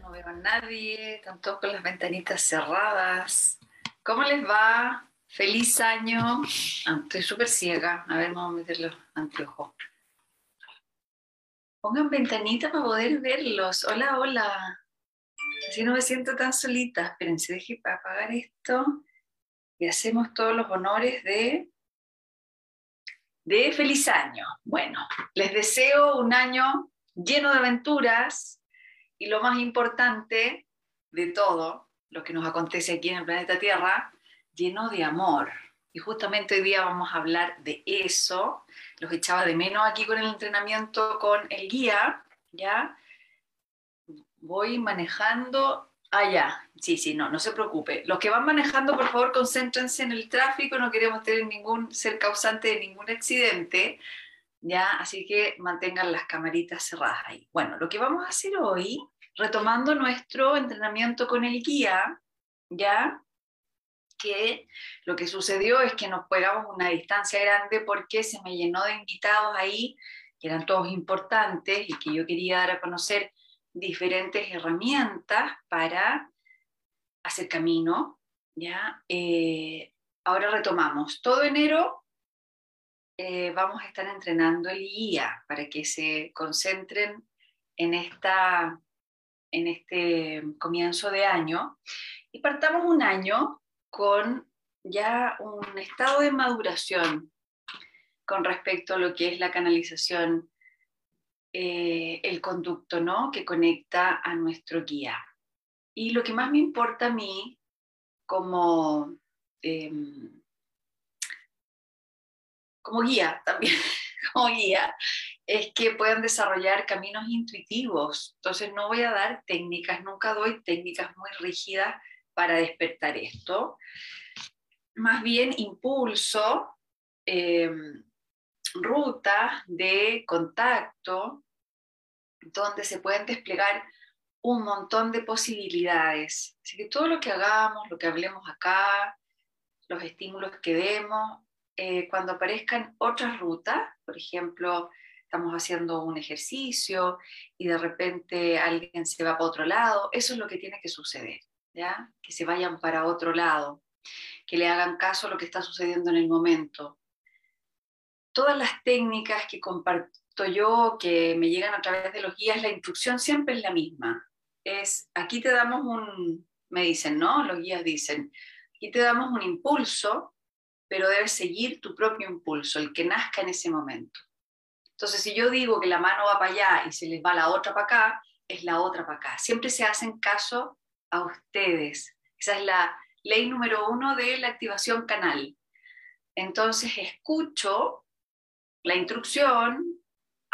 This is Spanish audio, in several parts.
No veo a nadie, están todos con las ventanitas cerradas. ¿Cómo les va? Feliz año. Ah, estoy súper ciega. A ver, vamos a meter los anteojos. Pongan ventanita para poder verlos. Hola, hola. Así no me siento tan solita. Espérense, deje para apagar esto. Y hacemos todos los honores de, de feliz año. Bueno, les deseo un año lleno de aventuras y lo más importante de todo, lo que nos acontece aquí en el planeta Tierra, lleno de amor. Y justamente hoy día vamos a hablar de eso. Los echaba de menos aquí con el entrenamiento con el guía, ¿ya? Voy manejando Ah, ya. Sí, sí, no, no se preocupe. Los que van manejando, por favor, concéntrense en el tráfico, no queremos tener ningún, ser causante de ningún accidente, ¿ya? Así que mantengan las camaritas cerradas ahí. Bueno, lo que vamos a hacer hoy, retomando nuestro entrenamiento con el guía, ¿ya? Que lo que sucedió es que nos pegamos una distancia grande porque se me llenó de invitados ahí, que eran todos importantes y que yo quería dar a conocer diferentes herramientas para hacer camino. ¿ya? Eh, ahora retomamos. Todo enero eh, vamos a estar entrenando el guía para que se concentren en, esta, en este comienzo de año y partamos un año con ya un estado de maduración con respecto a lo que es la canalización eh, el conducto ¿no? que conecta a nuestro guía. Y lo que más me importa a mí como, em, como guía también, como guía, es que puedan desarrollar caminos intuitivos. Entonces no voy a dar técnicas, nunca doy técnicas muy rígidas para despertar esto. Más bien impulso em, rutas de contacto donde se pueden desplegar un montón de posibilidades. Así que todo lo que hagamos, lo que hablemos acá, los estímulos que demos, eh, cuando aparezcan otras rutas, por ejemplo, estamos haciendo un ejercicio y de repente alguien se va para otro lado, eso es lo que tiene que suceder, ¿ya? Que se vayan para otro lado, que le hagan caso a lo que está sucediendo en el momento. Todas las técnicas que, yo, que me llegan a través de los guías, la instrucción siempre es la misma. Es, aquí te damos un, me dicen, ¿no? Los guías dicen, aquí te damos un impulso, pero debes seguir tu propio impulso, el que nazca en ese momento. Entonces, si yo digo que la mano va para allá y se les va la otra para acá, es la otra para acá. Siempre se hacen caso a ustedes. Esa es la ley número uno de la activación canal. Entonces, escucho la instrucción,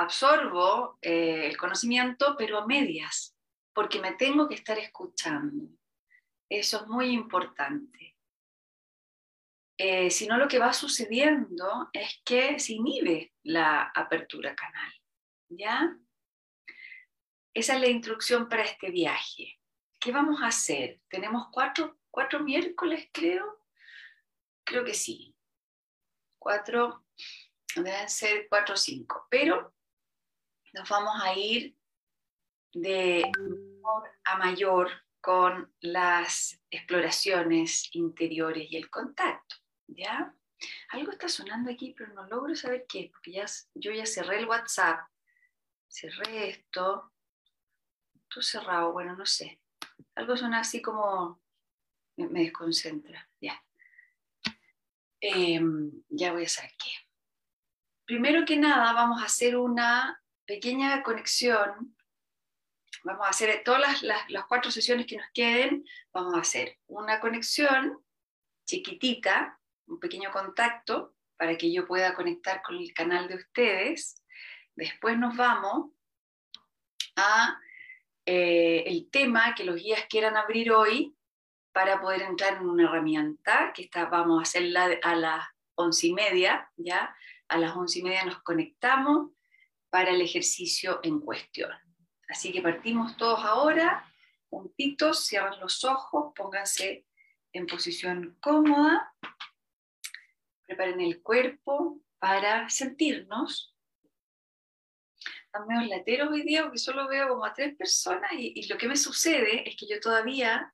absorbo eh, el conocimiento, pero a medias, porque me tengo que estar escuchando. Eso es muy importante. Eh, si no, lo que va sucediendo es que se inhibe la apertura canal. ¿Ya? Esa es la instrucción para este viaje. ¿Qué vamos a hacer? Tenemos cuatro, cuatro miércoles, creo. Creo que sí. Cuatro, deben ser cuatro o cinco. Pero nos vamos a ir de menor a mayor con las exploraciones interiores y el contacto, ¿ya? Algo está sonando aquí, pero no logro saber qué, porque ya, yo ya cerré el WhatsApp, cerré esto, todo cerrado, bueno, no sé. Algo suena así como me, desconcentra, ya. Em, ya voy a saber qué. Primero que nada, vamos a hacer una pequeña conexión. Vamos a hacer todas las, cuatro sesiones que nos queden, vamos a hacer una conexión chiquitita, un pequeño contacto para que yo pueda conectar con el canal de ustedes. Después nos vamos a eh, el tema que los guías quieran abrir hoy para poder entrar en una herramienta que está, vamos a hacerla a las once y media, ¿ya? A las once y media nos conectamos para el ejercicio en cuestión. Así que partimos todos ahora, juntitos, cierran los ojos, pónganse en posición cómoda Preparen el cuerpo para sentirnos. Están medio lateros hoy día porque solo veo como a tres personas y, lo que me sucede es que yo todavía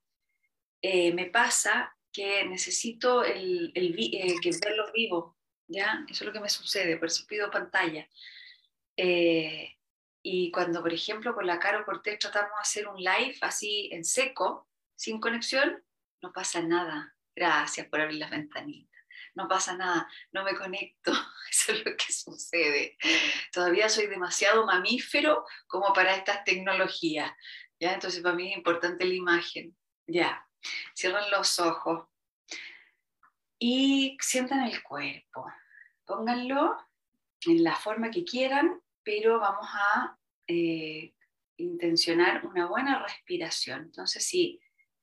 eh, me pasa que necesito el, el, el que verlos vivos, ¿ya? Eso es lo que me sucede, por eso pido pantalla. Eh, y cuando, por ejemplo, con la Caro Cortés tratamos de hacer un live así en seco, sin conexión, no pasa nada. Gracias por abrir las ventanitas. No pasa nada, no me conecto. Eso es lo que sucede. Todavía soy demasiado mamífero como para estas tecnologías. ¿ya? Entonces, para mí es importante la imagen. Ya, cierran los ojos y sientan el cuerpo. Pónganlo en la forma que quieran, pero vamos a eh, intencionar una buena respiración. Entonces, si,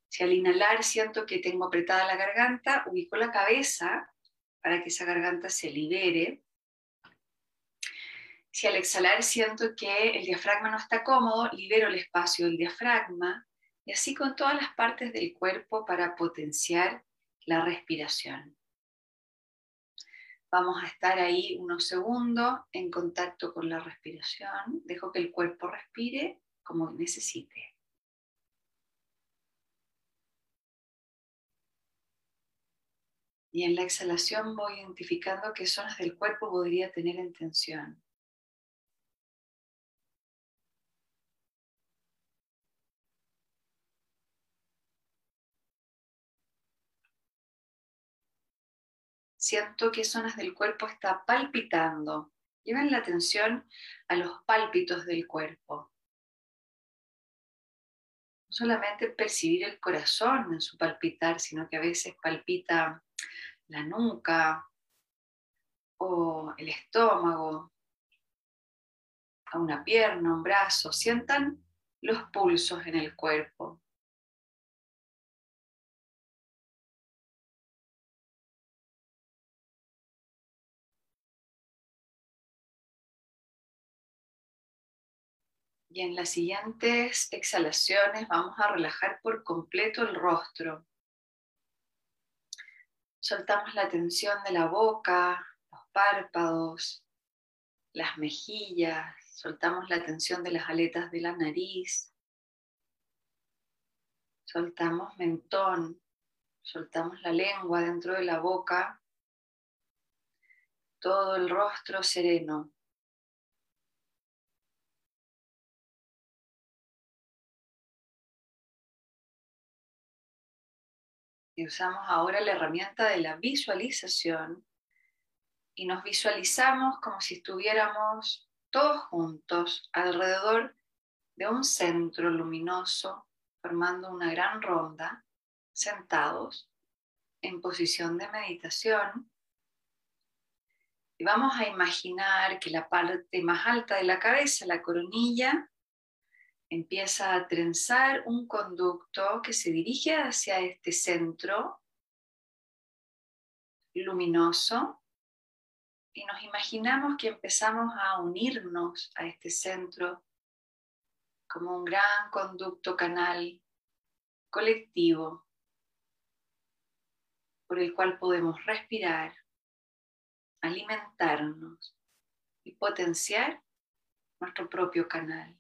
si al inhalar siento que tengo apretada la garganta, ubico la cabeza para que esa garganta se libere. Si al exhalar siento que el diafragma no está cómodo, libero el espacio del diafragma y así con todas las partes del cuerpo para potenciar la respiración. Vamos a estar ahí unos segundos en contacto con la respiración. Dejo que el cuerpo respire como necesite. Y en la exhalación voy identificando qué zonas del cuerpo podría tener en tensión. Siento qué zonas del cuerpo está palpitando. Lleven la atención a los pálpitos del cuerpo. No solamente percibir el corazón en su palpitar, sino que a veces palpita la nuca o el estómago, a una pierna, un brazo. Sientan los pulsos en el cuerpo. Y en las siguientes exhalaciones vamos a relajar por completo el rostro. Soltamos la tensión de la boca, los párpados, las mejillas, soltamos la tensión de las aletas de la nariz, soltamos mentón, soltamos la lengua dentro de la boca, todo el rostro sereno. Y usamos ahora la herramienta de la visualización y nos visualizamos como si estuviéramos todos juntos alrededor de un centro luminoso, formando una gran ronda, sentados en posición de meditación. Y vamos a imaginar que la parte más alta de la cabeza, la coronilla, empieza a trenzar un conducto que se dirige hacia este centro luminoso y nos imaginamos que empezamos a unirnos a este centro como un gran conducto canal colectivo por el cual podemos respirar, alimentarnos y potenciar nuestro propio canal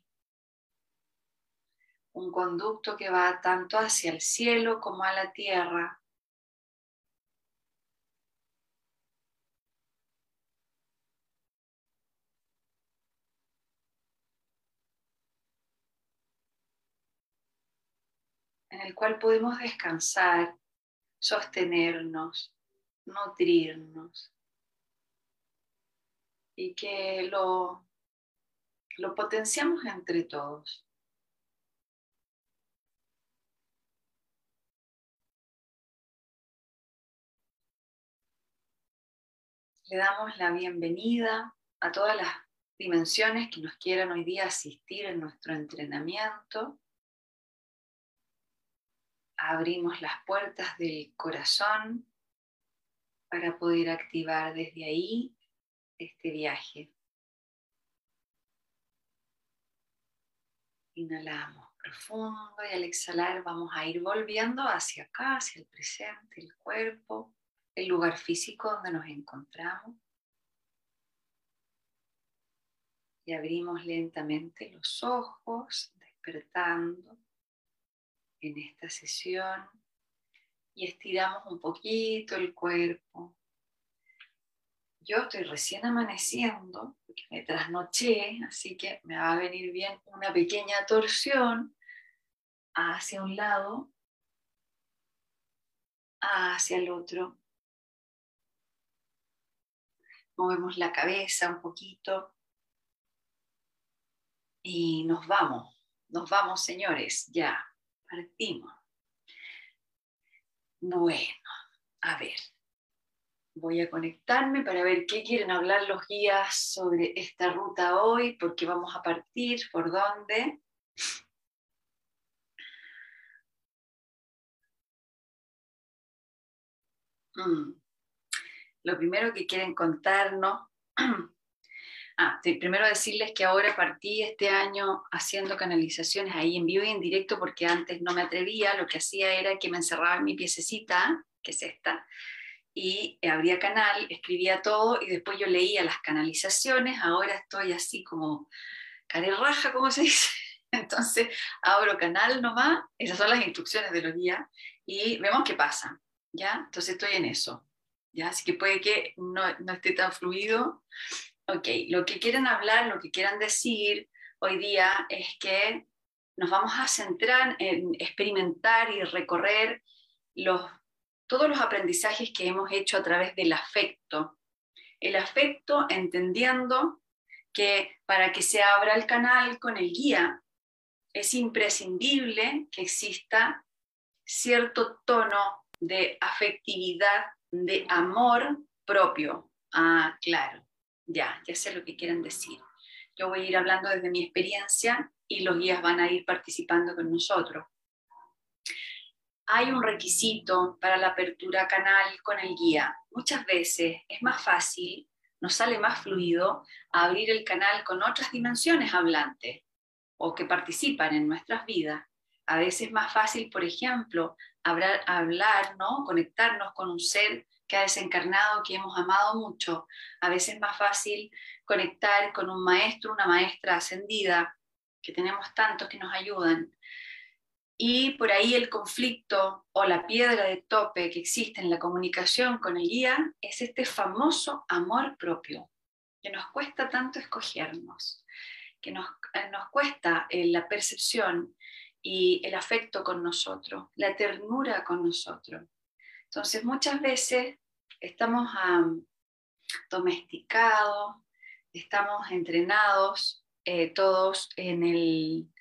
un conducto que va tanto hacia el cielo como a la tierra. en el cual podemos descansar, sostenernos, nutrirnos y que lo, lo potenciamos entre todos. Le damos la bienvenida a todas las dimensiones que nos quieran hoy día asistir en nuestro entrenamiento. Abrimos las puertas del corazón para poder activar desde ahí este viaje. Inhalamos profundo y al exhalar vamos a ir volviendo hacia acá, hacia el presente, el cuerpo el lugar físico donde nos encontramos. Y abrimos lentamente los ojos, despertando en esta sesión. Y estiramos un poquito el cuerpo. Yo estoy recién amaneciendo, porque me trasnoché, así que me va a venir bien una pequeña torsión hacia un lado, hacia el otro. Movemos la cabeza un poquito y nos vamos, nos vamos señores, ya, partimos. Bueno, a ver, voy a conectarme para ver qué quieren hablar los guías sobre esta ruta hoy, por qué vamos a partir, por dónde. Mm. Lo primero que quieren contarnos, ah, primero decirles que ahora partí este año haciendo canalizaciones ahí en vivo y en directo porque antes no me atrevía, lo que hacía era que me encerraba en mi piececita, que es esta, y abría canal, escribía todo y después yo leía las canalizaciones, ahora estoy así como raja, como se dice. Entonces abro canal nomás, esas son las instrucciones de los días y vemos qué pasa. ¿ya? Entonces estoy en eso, ¿ya? Así que puede que no, no esté tan fluido. Ok, lo que quieren hablar, lo que quieran decir hoy día es que nos vamos a centrar en experimentar y recorrer los, todos los aprendizajes que hemos hecho a través del afecto. El afecto entendiendo que para que se abra el canal con el guía es imprescindible que exista cierto tono de afectividad, de amor propio. Ah, claro, ya, ya sé lo que quieren decir. Yo voy a ir hablando desde mi experiencia y los guías van a ir participando con nosotros. Hay un requisito para la apertura canal con el guía. Muchas veces es más fácil, nos sale más fluido abrir el canal con otras dimensiones hablantes o que participan en nuestras vidas. A veces es más fácil, por ejemplo, hablar, hablar, ¿no? conectarnos con un ser que ha desencarnado, que hemos amado mucho. A veces es más fácil conectar con un maestro, una maestra ascendida, que tenemos tantos que nos ayudan. Y por ahí el conflicto o la piedra de tope que existe en la comunicación con el guía es este famoso amor propio, que nos cuesta tanto escogernos, que nos, eh, nos cuesta eh, la percepción y el afecto con nosotros, la ternura con nosotros. Entonces muchas veces estamos domesticados, estamos entrenados eh, todos en, el,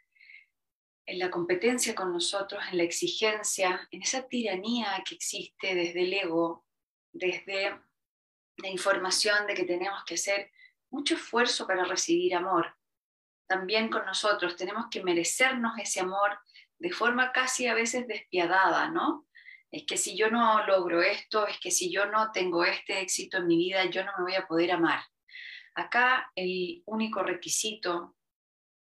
en la competencia con nosotros, en la exigencia, en esa tiranía que existe desde el ego, desde la información de que tenemos que hacer mucho esfuerzo para recibir amor también con nosotros, tenemos que merecernos ese amor de forma casi a veces despiadada, ¿no? Es que si yo no logro esto, es que si yo no tengo este éxito en mi vida, yo no me voy a poder amar. Acá el único requisito,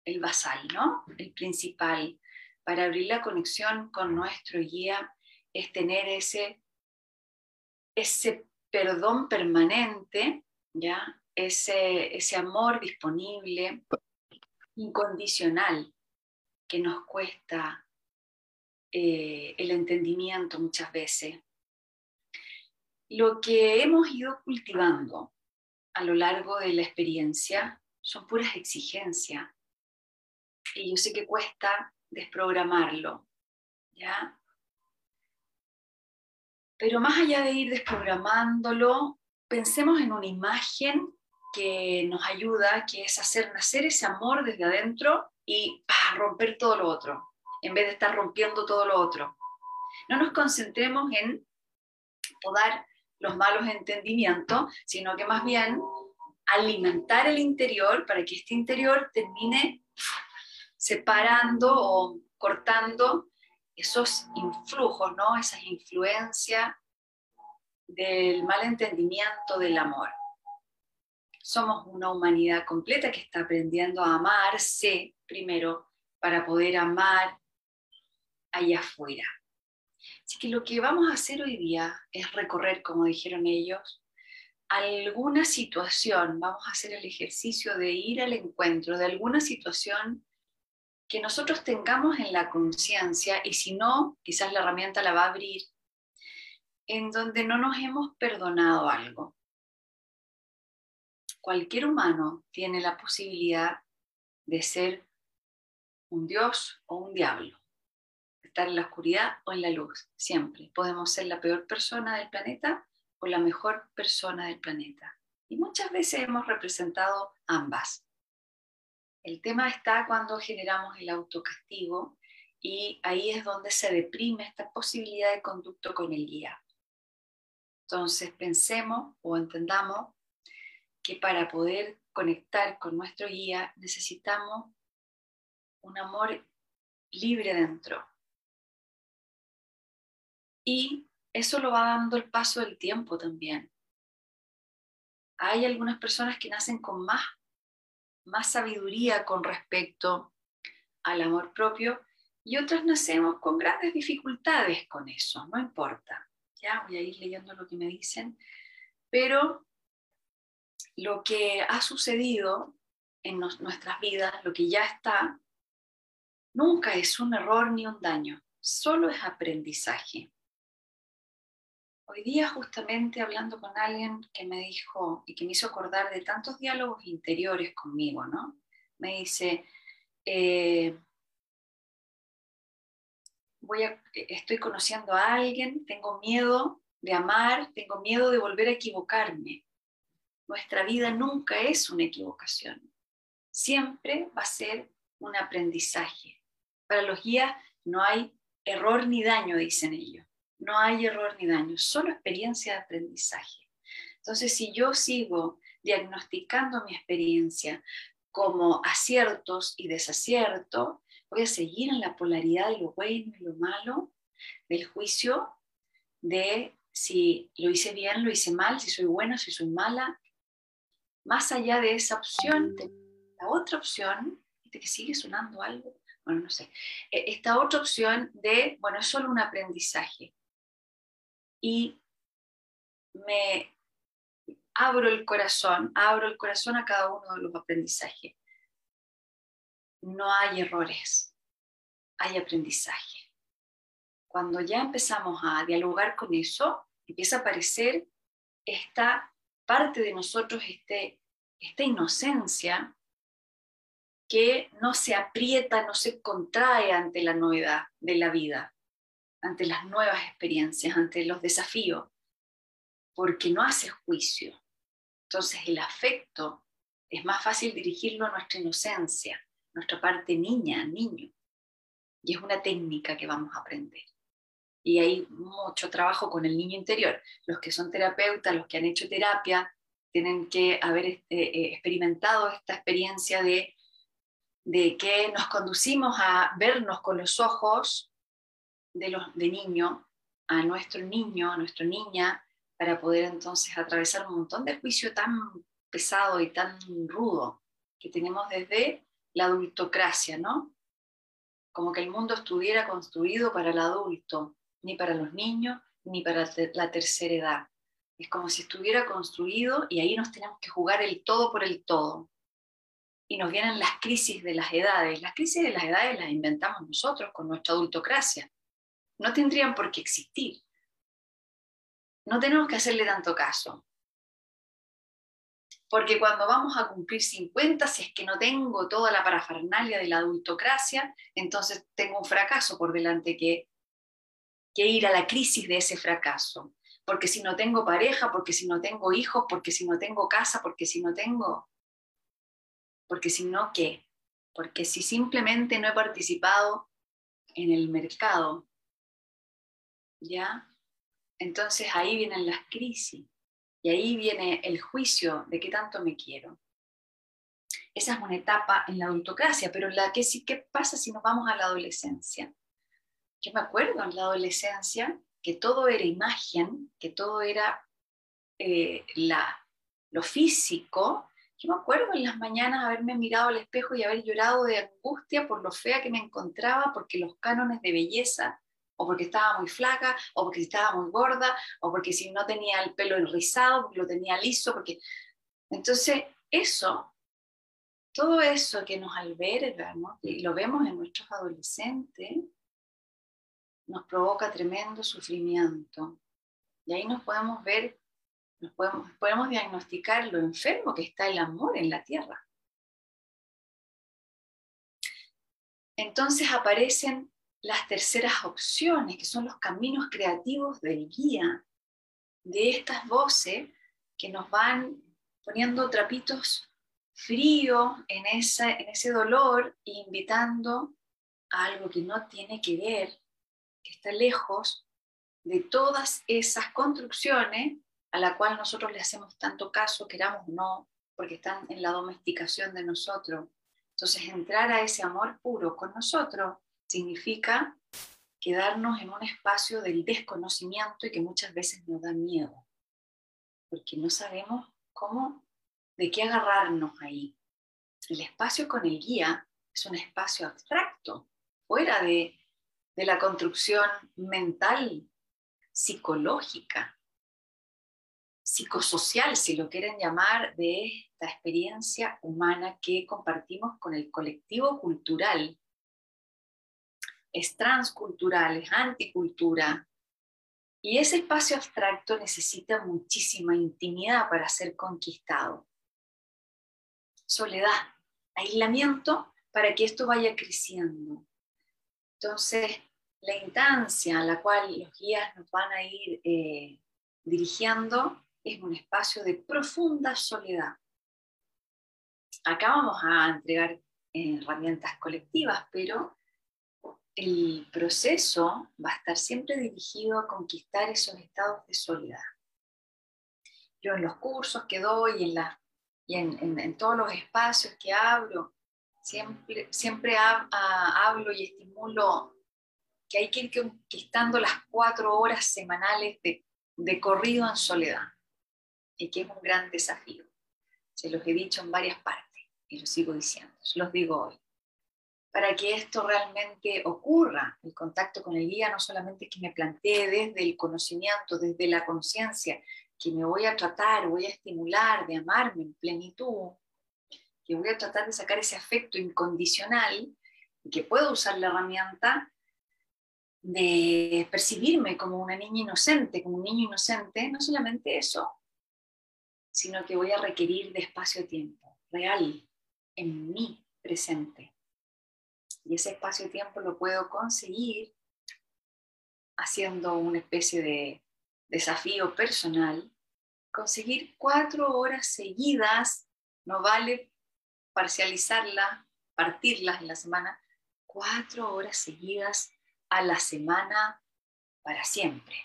el basal, ¿no? El principal para abrir la conexión con nuestro guía es tener ese, ese perdón permanente, ¿ya? Ese, ese amor disponible, incondicional que nos cuesta eh, el entendimiento muchas veces. Lo que hemos ido cultivando a lo largo de la experiencia son puras exigencias. Y yo sé que cuesta desprogramarlo, ¿ya? Pero más allá de ir desprogramándolo, pensemos en una imagen que nos ayuda, que es hacer nacer ese amor desde adentro y romper todo lo otro, en vez de estar rompiendo todo lo otro. No nos concentremos en podar los malos entendimientos, sino que más bien alimentar el interior para que este interior termine separando o cortando esos influjos, ¿no? esas influencias del mal entendimiento del amor. Somos una humanidad completa que está aprendiendo a amarse primero para poder amar allá afuera. Así que lo que vamos a hacer hoy día es recorrer, como dijeron ellos, alguna situación, vamos a hacer el ejercicio de ir al encuentro de alguna situación que nosotros tengamos en la conciencia y si no, quizás la herramienta la va a abrir, en donde no nos hemos perdonado algo. Cualquier humano tiene la posibilidad de ser un dios o un diablo, estar en la oscuridad o en la luz, siempre. Podemos ser la peor persona del planeta o la mejor persona del planeta. Y muchas veces hemos representado ambas. El tema está cuando generamos el autocastigo y ahí es donde se deprime esta posibilidad de conducto con el guía. Entonces pensemos o entendamos que para poder conectar con nuestro guía necesitamos un amor libre dentro. Y eso lo va dando el paso del tiempo también. Hay algunas personas que nacen con más, más sabiduría con respecto al amor propio y otras nacemos con grandes dificultades con eso, no importa. Ya voy a ir leyendo lo que me dicen, pero lo que ha sucedido en nuestras vidas, lo que ya está, nunca es un error ni un daño, solo es aprendizaje. Hoy día justamente hablando con alguien que me dijo y que me hizo acordar de tantos diálogos interiores conmigo, ¿no? Me dice, eh, voy a, estoy conociendo a alguien, tengo miedo de amar, tengo miedo de volver a equivocarme. Nuestra vida nunca es una equivocación, siempre va a ser un aprendizaje. Para los guías no hay error ni daño, dicen ellos. No hay error ni daño, solo experiencia de aprendizaje. Entonces, si yo sigo diagnosticando mi experiencia como aciertos y desaciertos, voy a seguir en la polaridad de lo bueno y lo malo, del juicio, de si lo hice bien, lo hice mal, si soy buena, si soy mala. Más allá de esa opción, la otra opción, que sigue sonando algo, bueno, no sé, e, esta otra opción de, bueno, es solo un aprendizaje y me abro el corazón, abro el corazón a cada uno de los aprendizajes. No hay errores, hay aprendizaje. Cuando ya empezamos a dialogar con eso, empieza a aparecer esta parte de nosotros, este, esta inocencia que no se aprieta, no se contrae ante la novedad de la vida ante las nuevas experiencias, ante los desafíos, porque no hace juicio. Entonces el afecto es más fácil dirigirlo a nuestra inocencia, nuestra parte niña, niño. Y es una técnica que vamos a aprender. Y hay mucho trabajo con el niño interior. Los que son terapeutas, los que han hecho terapia, tienen que haber este, eh, experimentado esta experiencia de, de que nos conducimos a vernos con los ojos de, los, de niño a nuestro niño, a nuestra niña, para poder entonces atravesar un montón de juicio tan pesado y tan rudo que tenemos desde la adultocracia, ¿no? Como que el mundo estuviera construido para el adulto, ni para los niños, ni para la tercera edad. Es como si estuviera construido y ahí nos tenemos que jugar el todo por el todo. Y nos vienen las crisis de las edades. Las crisis de las edades las inventamos nosotros con nuestra adultocracia no tendrían por qué existir. No tenemos que hacerle tanto caso. Porque cuando vamos a cumplir 50, si es que no tengo toda la parafernalia de la adultocracia, entonces tengo un fracaso por delante que, que ir a la crisis de ese fracaso. Porque si no tengo pareja, porque si no tengo hijos, porque si no tengo casa, porque si no tengo... Porque si no, ¿qué? Porque si simplemente no he participado en el mercado, ¿ya? Entonces ahí vienen las crisis y ahí viene el juicio de qué tanto me quiero. Esa es una etapa en la adultocracia, pero la que sí, ¿qué pasa si nos vamos a la adolescencia? Yo me acuerdo en la adolescencia que todo era imagen, que todo era eh, la, lo físico. Yo me acuerdo en las mañanas haberme mirado al espejo y haber llorado de angustia por lo fea que me encontraba, porque los cánones de belleza o porque estaba muy flaca, o porque estaba muy gorda, o porque si no tenía el pelo enrizado, porque lo tenía liso, porque... Entonces, eso, todo eso que nos alberga, y lo vemos en nuestros adolescentes, nos provoca tremendo sufrimiento. Y ahí nos podemos ver, nos podemos, podemos diagnosticar lo enfermo que está el amor en la tierra. Entonces aparecen las terceras opciones, que son los caminos creativos del guía, de estas voces que nos van poniendo trapitos fríos en, en ese dolor e invitando a algo que no tiene que ver, que está lejos de todas esas construcciones a la cual nosotros le hacemos tanto caso, queramos o no, porque están en la domesticación de nosotros. Entonces, entrar a ese amor puro con nosotros significa quedarnos en un espacio del desconocimiento y que muchas veces nos da miedo, porque no sabemos cómo, de qué agarrarnos ahí. El espacio con el guía es un espacio abstracto, fuera de, de la construcción mental, psicológica, psicosocial, si lo quieren llamar, de esta experiencia humana que compartimos con el colectivo cultural es transcultural, es anticultura. Y ese espacio abstracto necesita muchísima intimidad para ser conquistado. Soledad, aislamiento para que esto vaya creciendo. Entonces, la instancia a la cual los guías nos van a ir eh, dirigiendo es un espacio de profunda soledad. Acá vamos a entregar eh, herramientas colectivas, pero el proceso va a estar siempre dirigido a conquistar esos estados de soledad. Yo en los cursos que doy en, y en, todos los espacios que abro, siempre, siempre hablo y estimulo que hay que ir conquistando las cuatro horas semanales de, de corrido en soledad y que es un gran desafío. Se los he dicho en varias partes y lo sigo diciendo, se los digo hoy para que esto realmente ocurra. El contacto con el guía no solamente que me plantee desde el conocimiento, desde la conciencia, que me voy a tratar, voy a estimular de amarme en plenitud, que voy a tratar de sacar ese afecto incondicional y que puedo usar la herramienta de percibirme como una niña inocente, como un niño inocente, no solamente eso, sino que voy a requerir de espacio-tiempo real en mi presente. Y ese espacio-tiempo lo puedo conseguir haciendo una especie de desafío personal, conseguir cuatro horas seguidas, no vale parcializarla, partirlas en la semana, cuatro horas seguidas a la semana para siempre.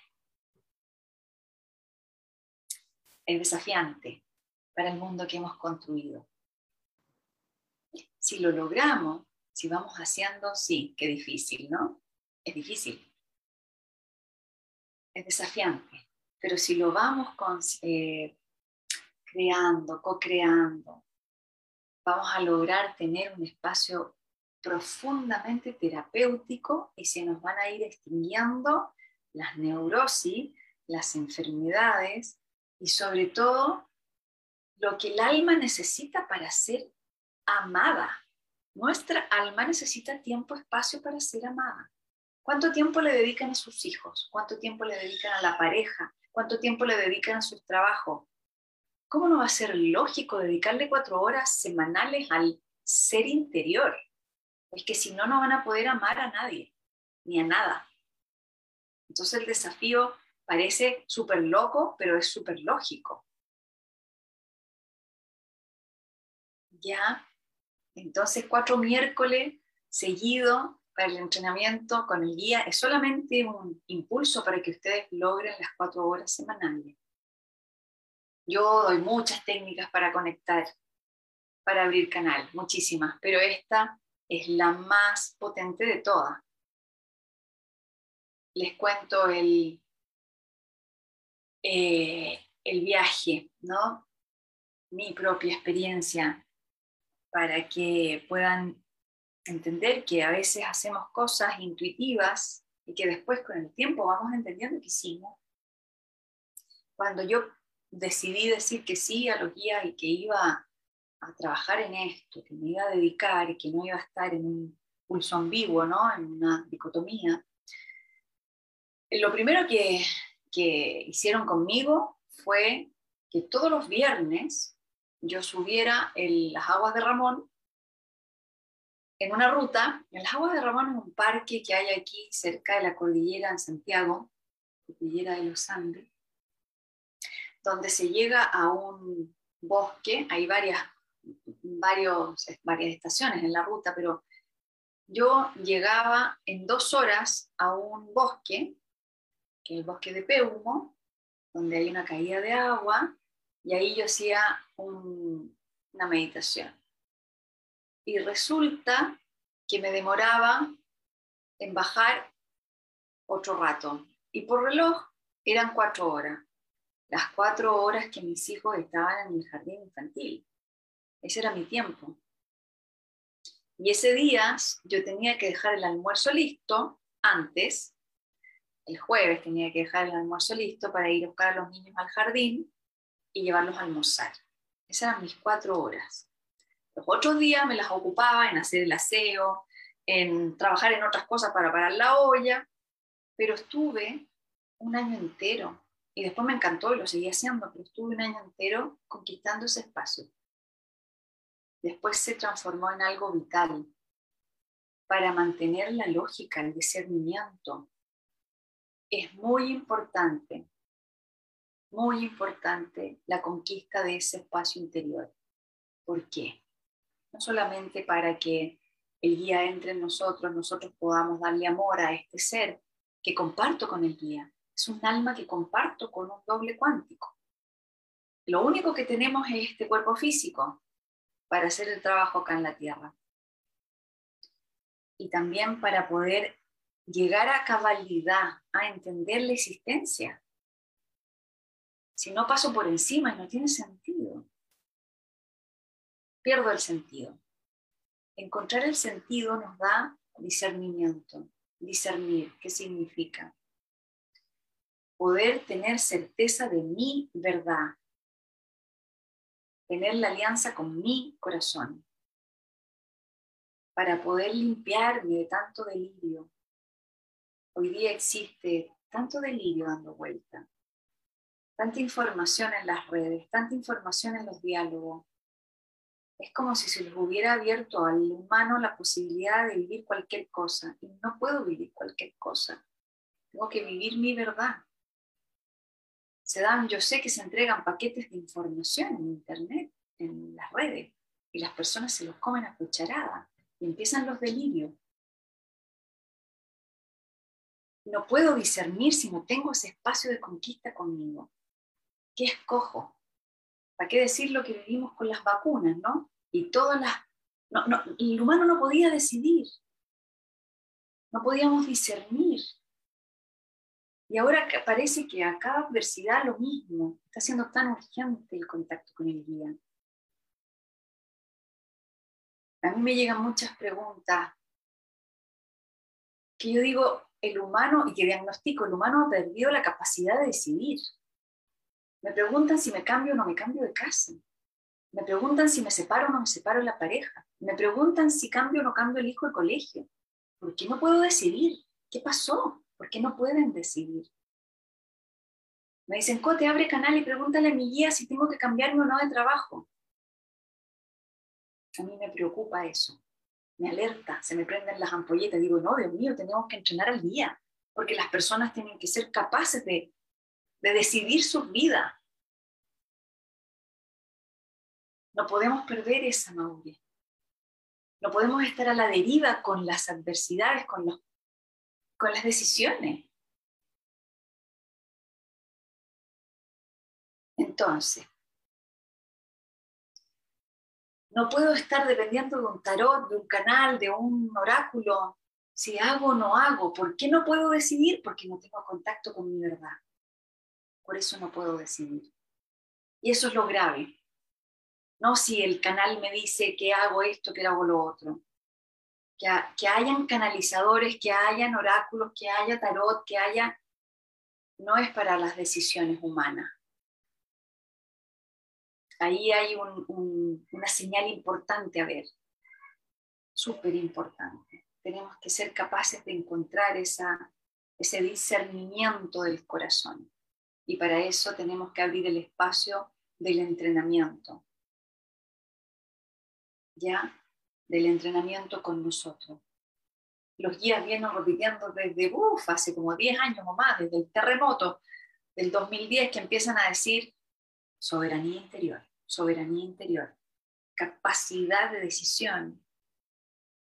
Es desafiante para el mundo que hemos construido. Si lo logramos, si vamos haciendo, sí, qué difícil, ¿no? Es difícil. Es desafiante. Pero si lo vamos eh, creando, co-creando, vamos a lograr tener un espacio profundamente terapéutico y se nos van a ir extinguiendo las neurosis, las enfermedades y sobre todo lo que el alma necesita para ser amada. Nuestra alma necesita tiempo, espacio para ser amada. ¿Cuánto tiempo le dedican a sus hijos? ¿Cuánto tiempo le dedican a la pareja? ¿Cuánto tiempo le dedican a sus trabajos? ¿Cómo no va a ser lógico dedicarle cuatro horas semanales al ser interior? Es que si no, no van a poder amar a nadie, ni a nada. Entonces el desafío parece súper loco, pero es súper lógico. Ya entonces, cuatro miércoles seguidos para el entrenamiento con el guía es solamente un impulso para que ustedes logren las cuatro horas semanales. Yo doy muchas técnicas para conectar, para abrir canal, muchísimas, pero esta es la más potente de todas. Les cuento el, eh, el viaje, ¿no? Mi propia experiencia para que puedan entender que a veces hacemos cosas intuitivas y que después con el tiempo vamos entendiendo que hicimos. Cuando yo decidí decir que sí a los guías y que iba a trabajar en esto, que me iba a dedicar y que no iba a estar en un pulso ambiguo, ¿no? en una dicotomía, lo primero que, que hicieron conmigo fue que todos los viernes yo subiera el, las aguas de Ramón en una ruta, las aguas de Ramón es un parque que hay aquí cerca de la cordillera en Santiago, cordillera de los Andes, donde se llega a un bosque, hay varias, varios, varias estaciones en la ruta, pero yo llegaba en dos horas a un bosque, que es el bosque de Peumo, donde hay una caída de agua, y ahí yo hacía una meditación. Y resulta que me demoraba en bajar otro rato. Y por reloj eran cuatro horas. Las cuatro horas que mis hijos estaban en el jardín infantil. Ese era mi tiempo. Y ese día yo tenía que dejar el almuerzo listo antes. El jueves tenía que dejar el almuerzo listo para ir a buscar a los niños al jardín y llevarlos a almorzar. Esas eran mis cuatro horas. Los otros días me las ocupaba en hacer el aseo, en trabajar en otras cosas para parar la olla, pero estuve un año entero y después me encantó y lo seguí haciendo, pero estuve un año entero conquistando ese espacio. Después se transformó en algo vital para mantener la lógica, el discernimiento. Es muy importante muy importante la conquista de ese espacio interior. ¿Por qué? No solamente para que el guía entre en nosotros, nosotros podamos darle amor a este ser que comparto con el guía. Es un alma que comparto con un doble cuántico. Lo único que tenemos es este cuerpo físico para hacer el trabajo acá en la Tierra. Y también para poder llegar a cabalidad, a entender la existencia si no paso por encima no tiene sentido, pierdo el sentido. Encontrar el sentido nos da discernimiento. Discernir, ¿qué significa? Poder tener certeza de mi verdad, tener la alianza con mi corazón, para poder limpiarme de tanto delirio. Hoy día existe tanto delirio dando vuelta tanta información en las redes, tanta información en los diálogos. Es como si se les hubiera abierto al humano la posibilidad de vivir cualquier cosa. Y no puedo vivir cualquier cosa. Tengo que vivir mi verdad. Se dan, yo sé que se entregan paquetes de información en Internet, en las redes, y las personas se los comen a cucharada y empiezan los delirios. No puedo discernir si no tengo ese espacio de conquista conmigo. ¿qué escojo? ¿Para qué decir lo que vivimos con las vacunas, no? Y todas las... No, no, el humano no podía decidir, no podíamos discernir. Y ahora parece que a cada adversidad lo mismo, está siendo tan urgente el contacto con el guía. A mí me llegan muchas preguntas que yo digo, el humano, y que diagnostico, el humano ha perdido la capacidad de decidir. Me preguntan si me cambio o no me cambio de casa. Me preguntan si me separo o no me separo de la pareja. Me preguntan si cambio o no cambio el hijo de colegio. ¿Por qué no puedo decidir? ¿Qué pasó? ¿Por qué no pueden decidir? Me dicen, Cote, abre canal y pregúntale a mi guía si tengo que cambiarme o no de trabajo. A mí me preocupa eso. Me alerta, se me prenden las ampolletas. Digo, no, Dios mío, tenemos que entrenar al guía, porque las personas tienen que ser capaces de de decidir su vida. No podemos perder esa madurez. No podemos estar a la deriva con las adversidades, con, los, con las decisiones. Entonces, no puedo estar dependiendo de un tarot, de un canal, de un oráculo, si hago o no hago. ¿Por qué no puedo decidir? Porque no tengo contacto con mi verdad por eso no puedo decidir. Y eso es lo grave. No si el canal me dice que hago esto, que hago lo otro. Que, hayan canalizadores, que hayan oráculos, que haya tarot, que haya... No es para las decisiones humanas. Ahí hay una señal importante a ver, súper importante. Tenemos que ser capaces de encontrar ese discernimiento del corazón. Y para eso tenemos que abrir el espacio del entrenamiento. ¿Ya? Del entrenamiento con nosotros. Los guías vienen repitiendo desde, hace como 10 años o más, desde el terremoto del 2010, que empiezan a decir soberanía interior, soberanía interior, capacidad de decisión,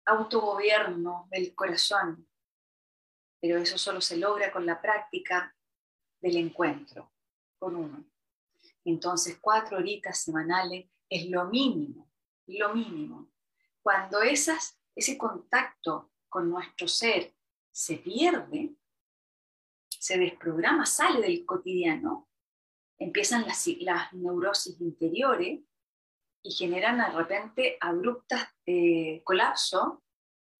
autogobierno del corazón. Pero eso solo se logra con la práctica del encuentro con uno. Entonces, cuatro horitas semanales es lo mínimo, lo mínimo cuando ese contacto con nuestro ser se pierde, se desprograma, sale del cotidiano, empiezan las, neurosis interiores y generan de repente abruptas de colapso,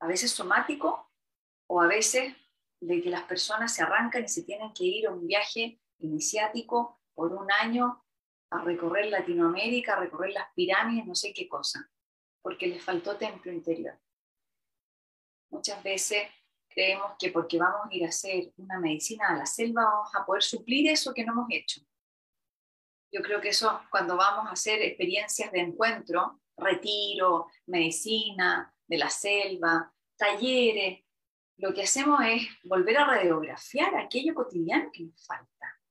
a veces somático o a veces de que las personas se arrancan y se tienen que ir a un viaje iniciático por un año a recorrer Latinoamérica, a recorrer las pirámides, no sé qué cosa porque les faltó templo interior. Muchas veces creemos que porque vamos a ir a hacer una medicina a la selva vamos a poder suplir eso que no hemos hecho. Yo creo que eso cuando vamos a hacer experiencias de encuentro, retiro, medicina de la selva, talleres, lo que hacemos es volver a radiografiar aquello cotidiano que nos falta.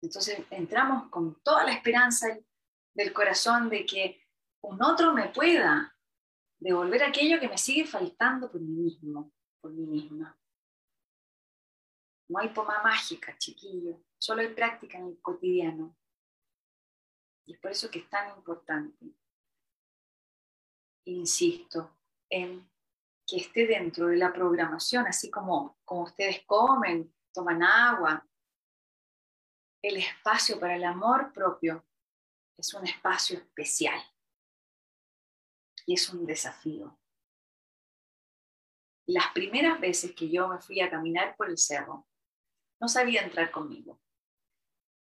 Entonces entramos con toda la esperanza del corazón de que un otro me pueda devolver aquello que me sigue faltando por mí mismo, por mí misma. No hay poma mágica, chiquillo, solo hay práctica en el cotidiano. Y es por eso que es tan importante, insisto, en que esté dentro de la programación, así como, como ustedes comen, toman agua, el espacio para el amor propio es un espacio especial y es un desafío. Las primeras veces que yo me fui a caminar por el cerro, no sabía entrar conmigo.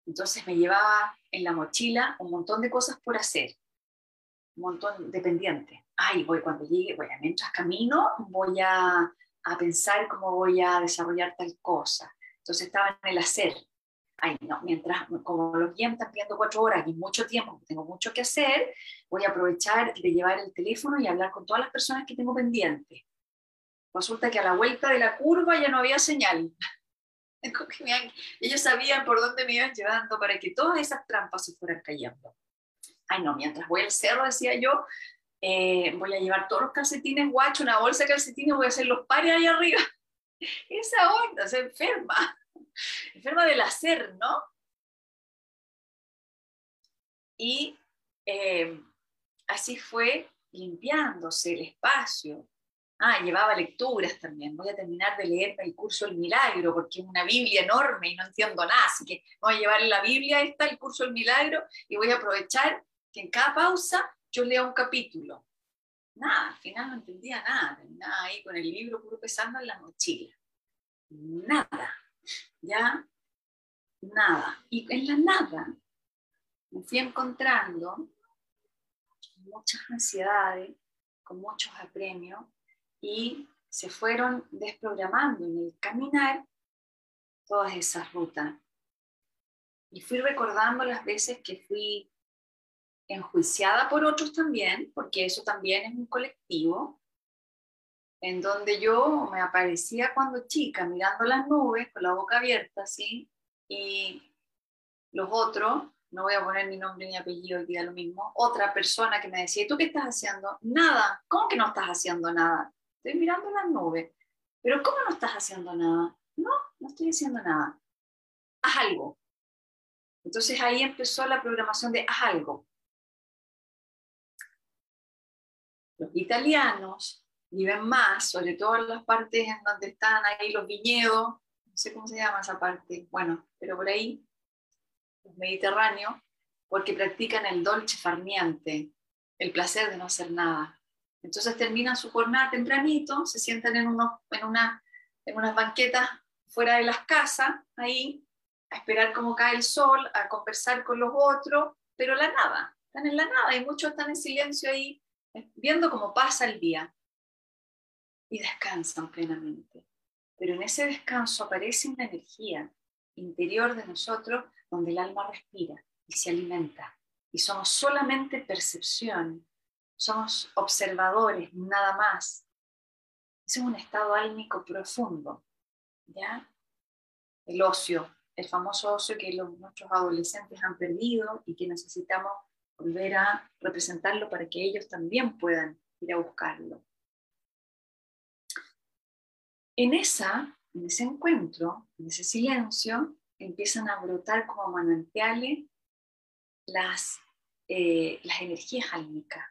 Entonces me llevaba en la mochila un montón de cosas por hacer, un montón de pendientes. Ay, voy cuando llegue, bueno, mientras camino voy a, a pensar cómo voy a desarrollar tal cosa. Entonces estaba en el hacer, ay, no, mientras, como los guías están pidiendo cuatro horas y mucho tiempo, tengo mucho que hacer, voy a aprovechar de llevar el teléfono y hablar con todas las personas que tengo pendientes. Resulta que a la vuelta de la curva ya no había señal. Ellos sabían por dónde me iban llevando para que todas esas trampas se fueran cayendo. Ay, no, mientras voy al cerro, decía yo, eh, voy a llevar todos los calcetines guacho, una bolsa de calcetines, voy a hacer los pares ahí arriba. Esa onda se enferma enferma del hacer, ¿no? Y eh, así fue limpiándose el espacio. Ah, llevaba lecturas también. Voy a terminar de leer el curso del milagro porque es una Biblia enorme y no entiendo nada. Así que voy a llevar la Biblia esta, el curso del milagro, y voy a aprovechar que en cada pausa yo lea un capítulo. Nada, al final no entendía nada. Terminaba ahí con el libro puro pesando en la mochila. Nada ya nada. Y en la nada me fui encontrando muchas ansiedades, con muchos apremios, y se fueron desprogramando en el caminar todas esas rutas. Y fui recordando las veces que fui enjuiciada por otros también, porque eso también es un colectivo, en donde yo me aparecía cuando chica mirando las nubes con la boca abierta, así, y los otros, no voy a poner ni nombre ni apellido, y lo mismo, otra persona que me decía, ¿tú qué estás haciendo? Nada, ¿cómo que no estás haciendo nada? Estoy mirando las nubes, pero ¿cómo no estás haciendo nada? No, no estoy haciendo nada. Haz algo. Entonces ahí empezó la programación de haz algo. Los italianos viven más, sobre todo en las partes en donde están ahí los viñedos, no sé cómo se llama esa parte, bueno, pero por ahí, los mediterráneos, porque practican el dolce farniente, el placer de no hacer nada. Entonces terminan su jornada tempranito, se sientan en, unos, en, una, en unas banquetas fuera de las casas, ahí, a esperar cómo cae el sol, a conversar con los otros, pero la nada, están en la nada y muchos están en silencio ahí, viendo cómo pasa el día. Y descansan plenamente. Pero en ese descanso aparece una energía interior de nosotros donde el alma respira y se alimenta. Y somos solamente percepción, somos observadores, nada más. Es un estado álmico profundo, ¿ya? El ocio, el famoso ocio que los, nuestros adolescentes han perdido y que necesitamos volver a representarlo para que ellos también puedan ir a buscarlo. En, esa, en ese encuentro, en ese silencio, empiezan a brotar como manantiales las, eh, las energías álmicas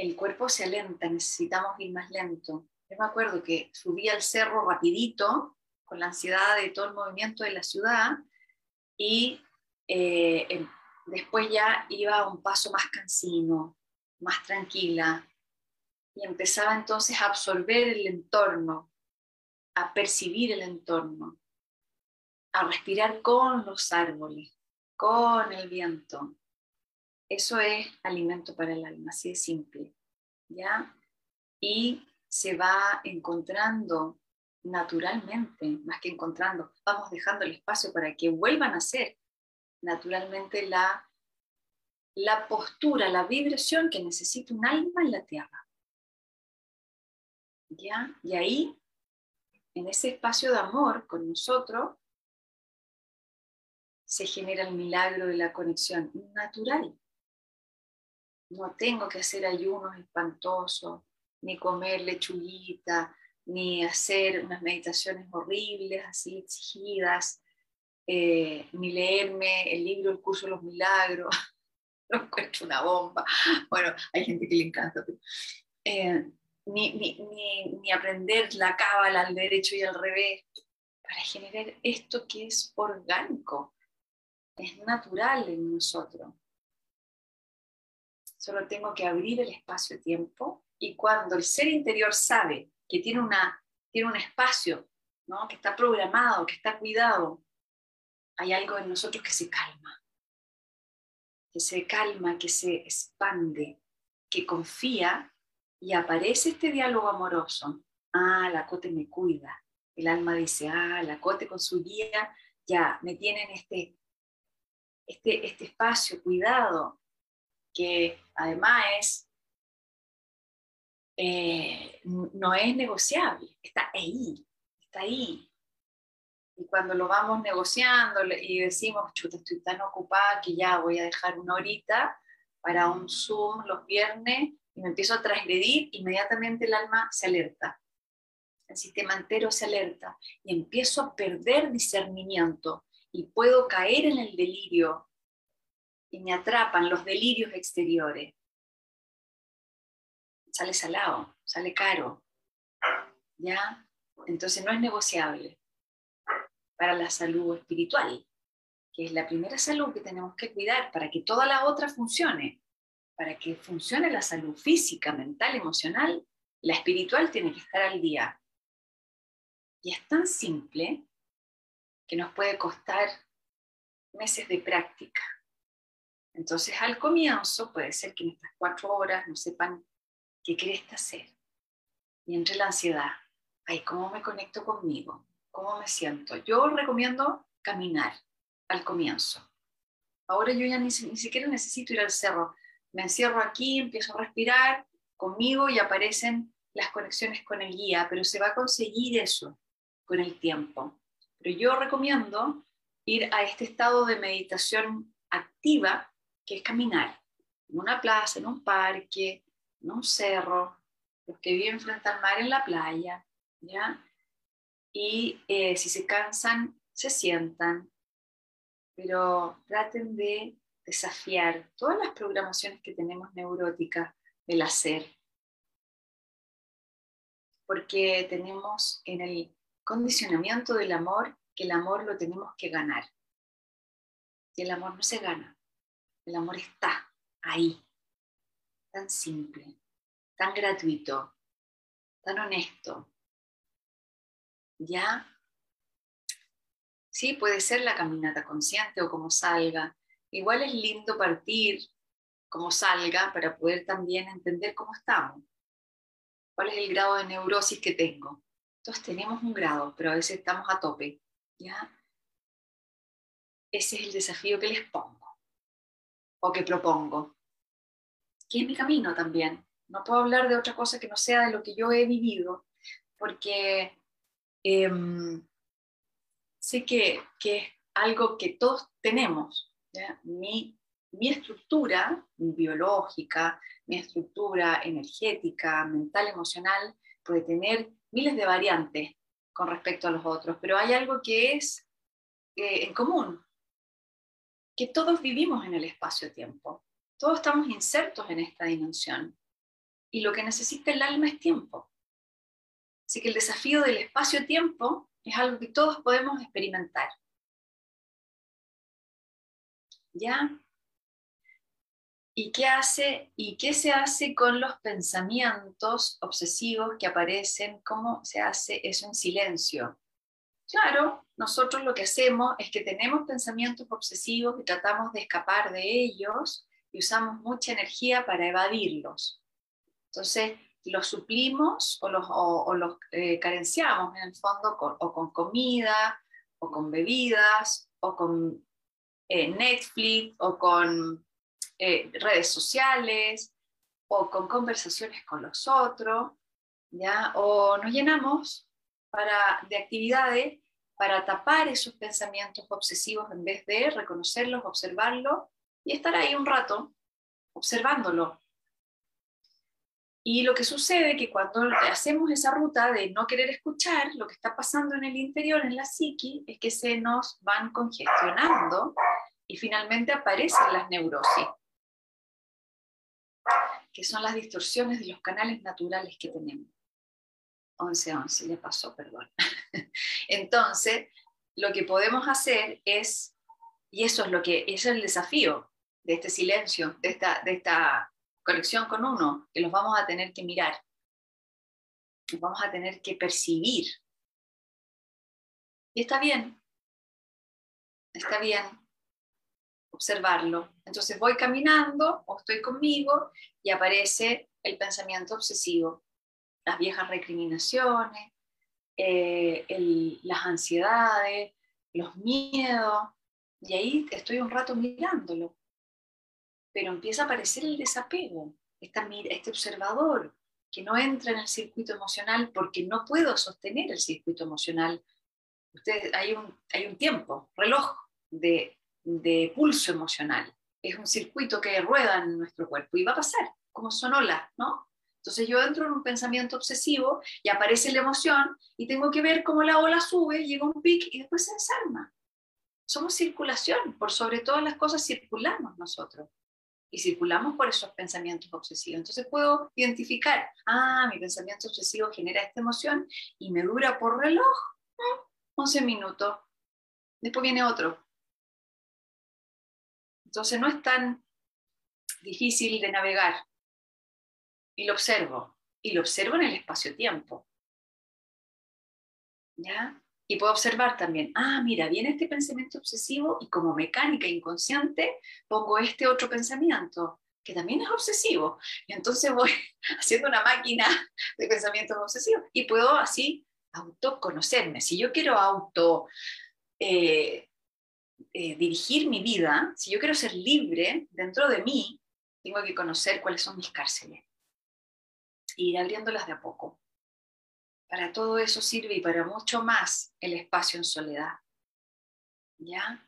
el cuerpo se alenta, necesitamos ir más lento. Yo me acuerdo que subí al cerro rapidito, con la ansiedad de todo el movimiento de la ciudad, y eh, em, después ya iba a un paso más cansino, más tranquila, y empezaba entonces a absorber el entorno, a percibir el entorno, a respirar con los árboles, con el viento, eso es alimento para el alma, así de simple, ¿ya? Y se va encontrando naturalmente, más que encontrando, vamos dejando el espacio para que vuelvan a ser naturalmente la, la postura, la vibración que necesita un alma en la tierra. ¿Ya? Y ahí, en ese espacio de amor con nosotros, se genera el milagro de la conexión natural no tengo que hacer ayunos espantosos, ni comer lechuguita, ni hacer unas meditaciones horribles, así exigidas, eh, ni leerme el libro El curso de los milagros, lo encuentro una bomba. Bueno, hay gente que le encanta. Eh, ni, ni, aprender la cábala al derecho y al revés, para generar esto que es orgánico, es natural en nosotros. Solo tengo que abrir el espacio-tiempo y cuando el ser interior sabe que tiene, una, tiene un espacio, ¿no? que está programado, que está cuidado, hay algo en nosotros que se calma, que se calma, que se expande, que confía y aparece este diálogo amoroso. Ah, la cote me cuida. El alma dice, ah, la cote con su guía ya me tienen este, este, este espacio cuidado, que además es, eh, no es negociable, está ahí, está ahí. Y cuando lo vamos negociando y decimos, chuta, estoy tan ocupada que ya voy a dejar una horita para un Zoom los viernes y me empiezo a transgredir, inmediatamente el alma se alerta. El sistema entero se alerta y empiezo a perder discernimiento y puedo caer en el delirio y me atrapan los delirios exteriores. Sale salado, sale caro. ¿Ya? Entonces no es negociable para la salud espiritual, que es la primera salud que tenemos que cuidar para que toda la otra funcione. Para que funcione la salud física, mental, emocional, la espiritual tiene que estar al día. Y es tan simple que nos puede costar meses de práctica. Entonces, al comienzo puede ser que en estas cuatro horas no sepan qué crees hacer. Y entre la ansiedad, ay, ¿cómo me conecto conmigo? ¿Cómo me siento? Yo recomiendo caminar al comienzo. Ahora yo ya ni siquiera necesito ir al cerro. Me encierro aquí, empiezo a respirar conmigo y aparecen las conexiones con el guía, pero se va a conseguir eso con el tiempo. Pero yo recomiendo ir a este estado de meditación activa que es caminar en una plaza, en un parque, en un cerro, los que viven frente al mar en la playa, ¿ya? Y eh, si se cansan, se sientan, pero traten de desafiar todas las programaciones que tenemos neuróticas del hacer, porque tenemos en el condicionamiento del amor que el amor lo tenemos que ganar. Y el amor no se gana, el amor está ahí, tan simple. tan gratuito, tan honesto. ¿Ya? Sí, puede ser la caminata consciente o como salga. Igual es lindo partir como salga para poder también entender cómo estamos. ¿Cuál es el grado de neurosis que tengo? Entonces tenemos un grado, pero a veces estamos a tope. ¿ya? Ese es el desafío que les pongo o que propongo. Que es mi camino también. No puedo hablar de otra cosa que no sea de lo que yo he vivido, porque em, sé que, que, es algo que todos tenemos. Mi, estructura biológica, mi estructura energética, mental, emocional, puede tener miles de variantes con respecto a los otros, pero hay algo que es eh, en común, que todos vivimos en el espacio-tiempo, todos estamos insertos en esta dimensión y lo que necesita el alma es tiempo. Así que el desafío del espacio-tiempo es algo que todos podemos experimentar. ¿Ya? ¿Y qué hace y qué se hace con los pensamientos obsesivos que aparecen? ¿Cómo se hace eso en silencio? Claro, nosotros lo que hacemos es que tenemos pensamientos obsesivos y tratamos de escapar de ellos y usamos mucha energía para evadirlos. Entonces, los suplimos o los, o, los eh, carenciamos en el fondo o con comida, o con bebidas, o con eh, Netflix, o con eh, redes sociales, o con conversaciones con los otros, ¿ya? o nos llenamos para, de actividades para tapar esos pensamientos obsesivos en vez de reconocerlos, observarlos y estar ahí un rato observándolo. Y lo que sucede es que cuando hacemos esa ruta de no querer escuchar lo que está pasando en el interior, en la psiqui, es que se nos van congestionando y finalmente aparecen las neurosis, que son las distorsiones de los canales naturales que tenemos. 11, 11, ya pasó, perdón. Entonces, lo que podemos hacer es, y eso es lo que es el desafío de este silencio, de esta, de esta conexión con uno, que los vamos a tener que mirar, los vamos a tener que percibir. Y está bien, está bien observarlo. Entonces voy caminando o estoy conmigo y aparece el pensamiento obsesivo, las viejas recriminaciones, eh, las ansiedades, los miedos, y ahí estoy un rato mirándolo. Pero empieza a aparecer el desapego, este observador que no entra en el circuito emocional porque no puedo sostener el circuito emocional. Usted, hay, un, hay un tiempo, reloj de, de pulso emocional. Es un circuito que rueda en nuestro cuerpo y va a pasar, como son olas, ¿no? Entonces yo entro en un pensamiento obsesivo y aparece la emoción y tengo que ver cómo la ola sube, llega un pic y después se desarma. Somos circulación, por sobre todas las cosas circulamos nosotros y circulamos por esos pensamientos obsesivos. Entonces puedo identificar, ah, mi pensamiento obsesivo genera esta emoción y me dura por reloj 11 minutos. Después viene otro. Entonces no es tan difícil de navegar y lo observo, y lo observo en el espacio-tiempo. ¿Ya? Y puedo observar también, ah, mira, viene este pensamiento obsesivo y como mecánica inconsciente pongo este otro pensamiento, que también es obsesivo. Y entonces voy haciendo una máquina de pensamientos obsesivos y puedo así autoconocerme. Si yo quiero auto eh, eh, dirigir mi vida, si yo quiero ser libre dentro de mí, tengo que conocer cuáles son mis cárceles ir abriéndolas de a poco. Para todo eso sirve y para mucho más el espacio en soledad. ¿Ya?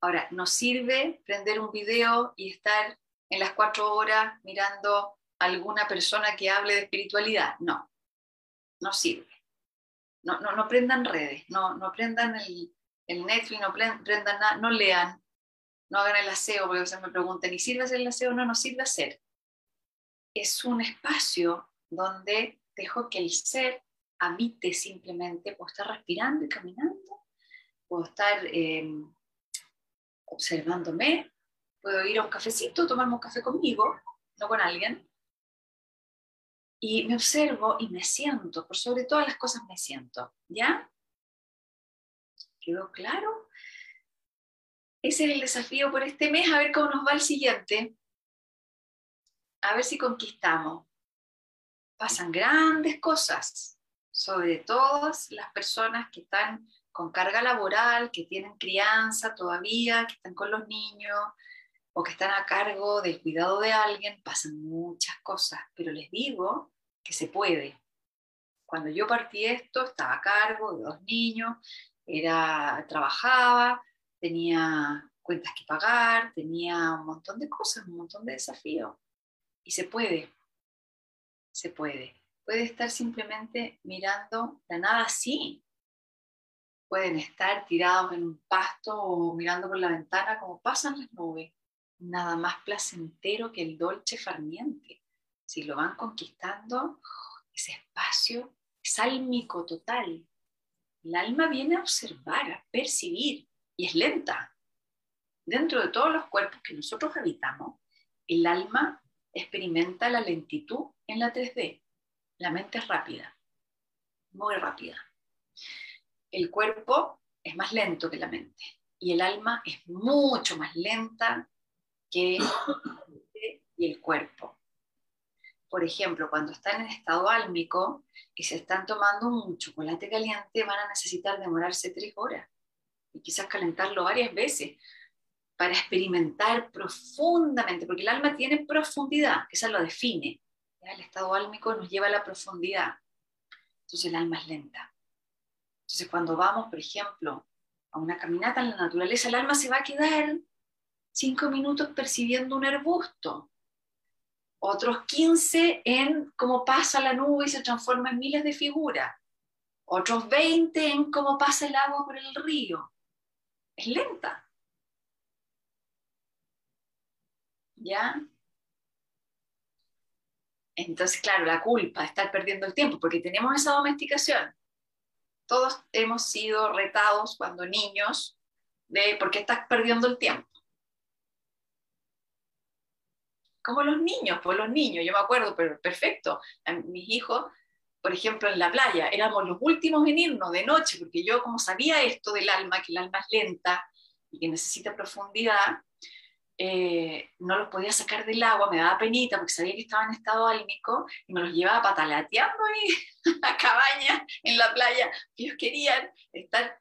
Ahora, ¿nos sirve prender un video y estar en las cuatro horas mirando a alguna persona que hable de espiritualidad? No, no sirve. No, no, no prendan redes, no, no prendan el, el Netflix, no prendan nada, no lean, no hagan el aseo, porque a veces me preguntan, ¿y sirve hacer el aseo? No, no sirve hacer es un espacio donde dejo que el ser habite simplemente, puedo estar respirando y caminando, puedo estar em, observándome, puedo ir a un cafecito, tomarme un café conmigo, no con alguien, y me observo y me siento, por sobre todas las cosas me siento, ¿ya? ¿Quedó claro? Ese es el desafío por este mes, a ver cómo nos va el siguiente. A ver si conquistamos. Pasan grandes cosas, sobre todo las personas que están con carga laboral, que tienen crianza todavía, que están con los niños o que están a cargo del cuidado de alguien, pasan muchas cosas, pero les digo que se puede. Cuando yo partí esto, estaba a cargo de dos niños, era, trabajaba, tenía cuentas que pagar, tenía un montón de cosas, un montón de desafíos. Y se puede, se puede. Puede estar simplemente mirando la nada así. Pueden estar tirados en un pasto o mirando por la ventana como pasan las nubes. Nada más placentero que el dolce farniente. Si lo van conquistando, ese espacio sálmico total. El alma viene a observar, a percibir, y es lenta. Dentro de todos los cuerpos que nosotros habitamos, el alma experimenta la lentitud en la 3D. La mente es rápida, muy rápida. El cuerpo es más lento que la mente y el alma es mucho más lenta que y el cuerpo. Por ejemplo, cuando están en estado álmico y se están tomando un chocolate caliente, van a necesitar demorarse tres horas y quizás calentarlo varias veces para experimentar profundamente, porque el alma tiene profundidad, esa lo define. El estado álmico nos lleva a la profundidad. Entonces el alma es lenta. Entonces cuando vamos, por ejemplo, a una caminata en la naturaleza, el alma se va a quedar cinco minutos percibiendo un arbusto, otros 15 en cómo pasa la nube y se transforma en miles de figuras, otros 20 en cómo pasa el agua por el río. Es lenta. ¿Ya? Entonces, claro, la culpa estar perdiendo el tiempo, porque tenemos esa domesticación. Todos hemos sido retados cuando niños de por qué estás perdiendo el tiempo. como los niños, pues los niños, yo me acuerdo, pero perfecto, mis hijos, por ejemplo, en la playa, éramos los últimos en irnos de noche, porque yo como sabía esto del alma, que el alma es lenta y que necesita profundidad, eh, no los podía sacar del agua, me daba penita porque sabía que estaba en estado álmico y me los llevaba pataleteando ahí la cabaña, en la playa, ellos querían estar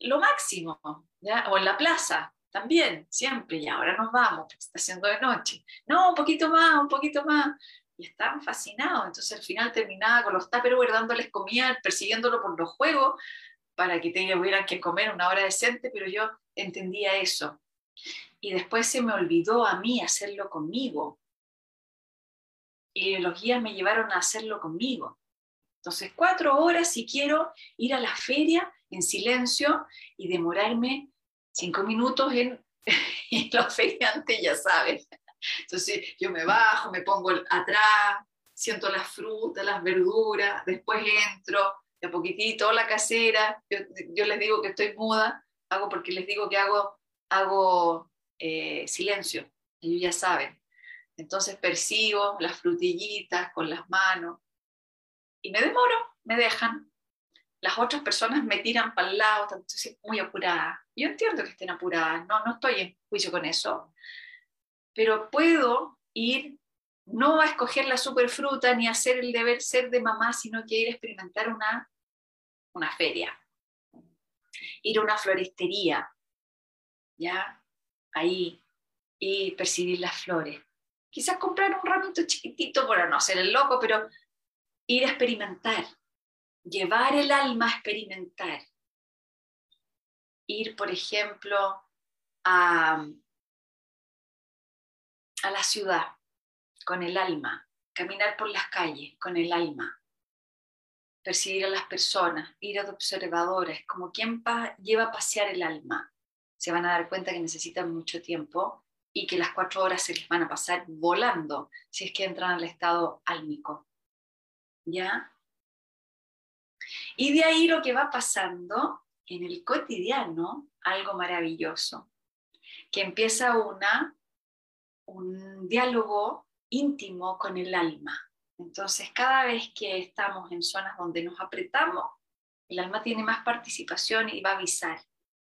lo máximo, ¿ya? o en la plaza, también, siempre, y ahora nos vamos, porque está haciendo de noche. No, un poquito más, un poquito más. Y estaban fascinados, entonces al final terminaba con los tupperware dándoles comida, persiguiéndolo por los juegos, para que tuvieran que comer una hora decente, pero yo entendía eso. Y después se me olvidó a mí hacerlo conmigo. Y los guías me llevaron a hacerlo conmigo. Entonces, cuatro horas si quiero ir a la feria en silencio y demorarme cinco minutos en, los feriantes, ya sabes. Entonces yo me bajo, me pongo atrás, siento las frutas, las verduras, después entro, de a poquitito, la casera, yo, les digo que estoy muda, hago porque les digo que hago, hago eh, silencio, ellos ya saben. Entonces percibo las frutillitas con las manos y me demoro, me dejan, las otras personas me tiran para el lado, estoy muy apurada. Yo entiendo que estén apuradas, no, no estoy en juicio con eso, pero puedo ir no a escoger la superfruta ni a hacer el deber ser de mamá, sino que ir a experimentar una, una feria, ir a una floristería, ¿ya? Ahí, y percibir las flores. Quizás comprar un ramito chiquitito para no hacer el loco, pero ir a experimentar, llevar el alma a experimentar. Ir, por ejemplo, a, a la ciudad con el alma, caminar por las calles con el alma, percibir a las personas, ir a observadores, como quien lleva a pasear el alma. Se van a dar cuenta que necesitan mucho tiempo y que las cuatro horas se les van a pasar volando si es que entran al estado álmico. ¿Ya? Y de ahí lo que va pasando en el cotidiano, algo maravilloso, que empieza una, un diálogo íntimo con el alma. Entonces, cada vez que estamos en zonas donde nos apretamos, el alma tiene más participación y va a avisar.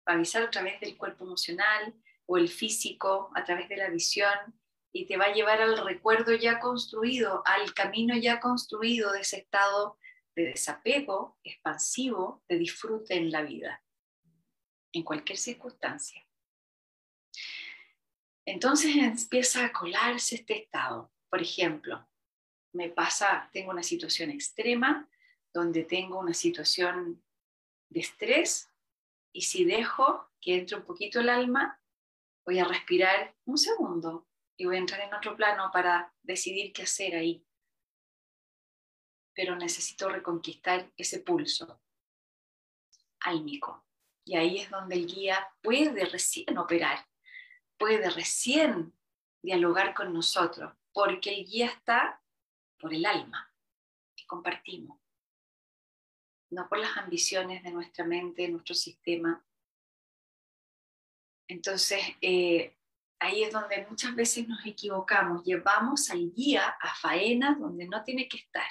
Avisar a través del cuerpo emocional o el físico, a través de la visión, y te va a llevar al recuerdo ya construido, al camino ya construido de ese estado de desapego expansivo, de disfrute en la vida, en cualquier circunstancia. Entonces empieza a colarse este estado. Por ejemplo, me pasa, tengo una situación extrema donde tengo una situación de estrés y si dejo que entre un poquito el alma, voy a respirar un segundo y voy a entrar en otro plano para decidir qué hacer ahí. Pero necesito reconquistar ese pulso álmico. Y ahí es donde el guía puede recién operar, puede recién dialogar con nosotros, porque el guía está por el alma que compartimos, no por las ambiciones de nuestra mente, de nuestro sistema. Entonces, eh, ahí es donde muchas veces nos equivocamos, llevamos al guía a faenas donde no tiene que estar.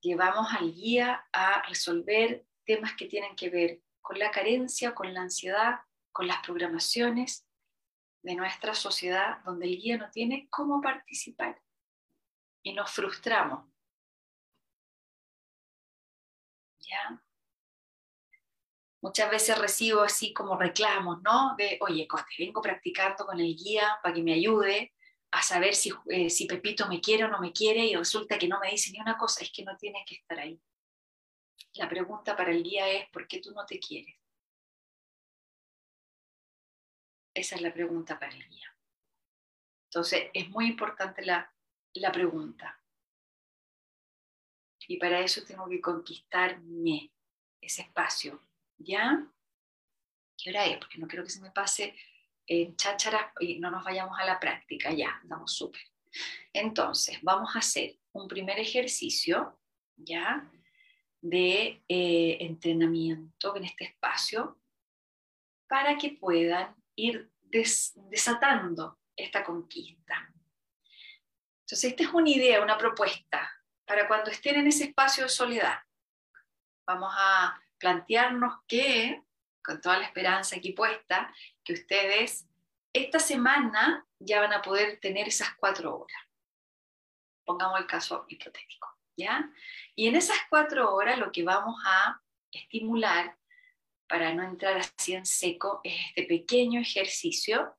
Llevamos al guía a resolver temas que tienen que ver con la carencia, con la ansiedad, con las programaciones de nuestra sociedad, donde el guía no tiene cómo participar y nos frustramos. Muchas veces recibo así como reclamos, ¿no? De, oye, Cote, vengo practicando con el guía para que me ayude a saber si, eh, si Pepito me quiere o no me quiere y resulta que no me dice ni una cosa, es que no tiene que estar ahí. La pregunta para el guía es, ¿por qué tú no te quieres? Esa es la pregunta para el guía. Entonces, es muy importante la, la pregunta. Y para eso tengo que conquistarme ese espacio ¿Ya? ¿Qué hora es? Porque no quiero que se me pase en cháchara y no nos vayamos a la práctica. Ya, andamos súper. Entonces, vamos a hacer un primer ejercicio, ¿ya? De eh, entrenamiento en este espacio para que puedan ir desatando esta conquista. Entonces, esta es una idea, una propuesta para cuando estén en ese espacio de soledad. Vamos a plantearnos que, con toda la esperanza aquí puesta, que ustedes esta semana ya van a poder tener esas cuatro horas. Pongamos el caso hipotético, ¿ya? Y en esas cuatro horas lo que vamos a estimular para no entrar así en seco es este pequeño ejercicio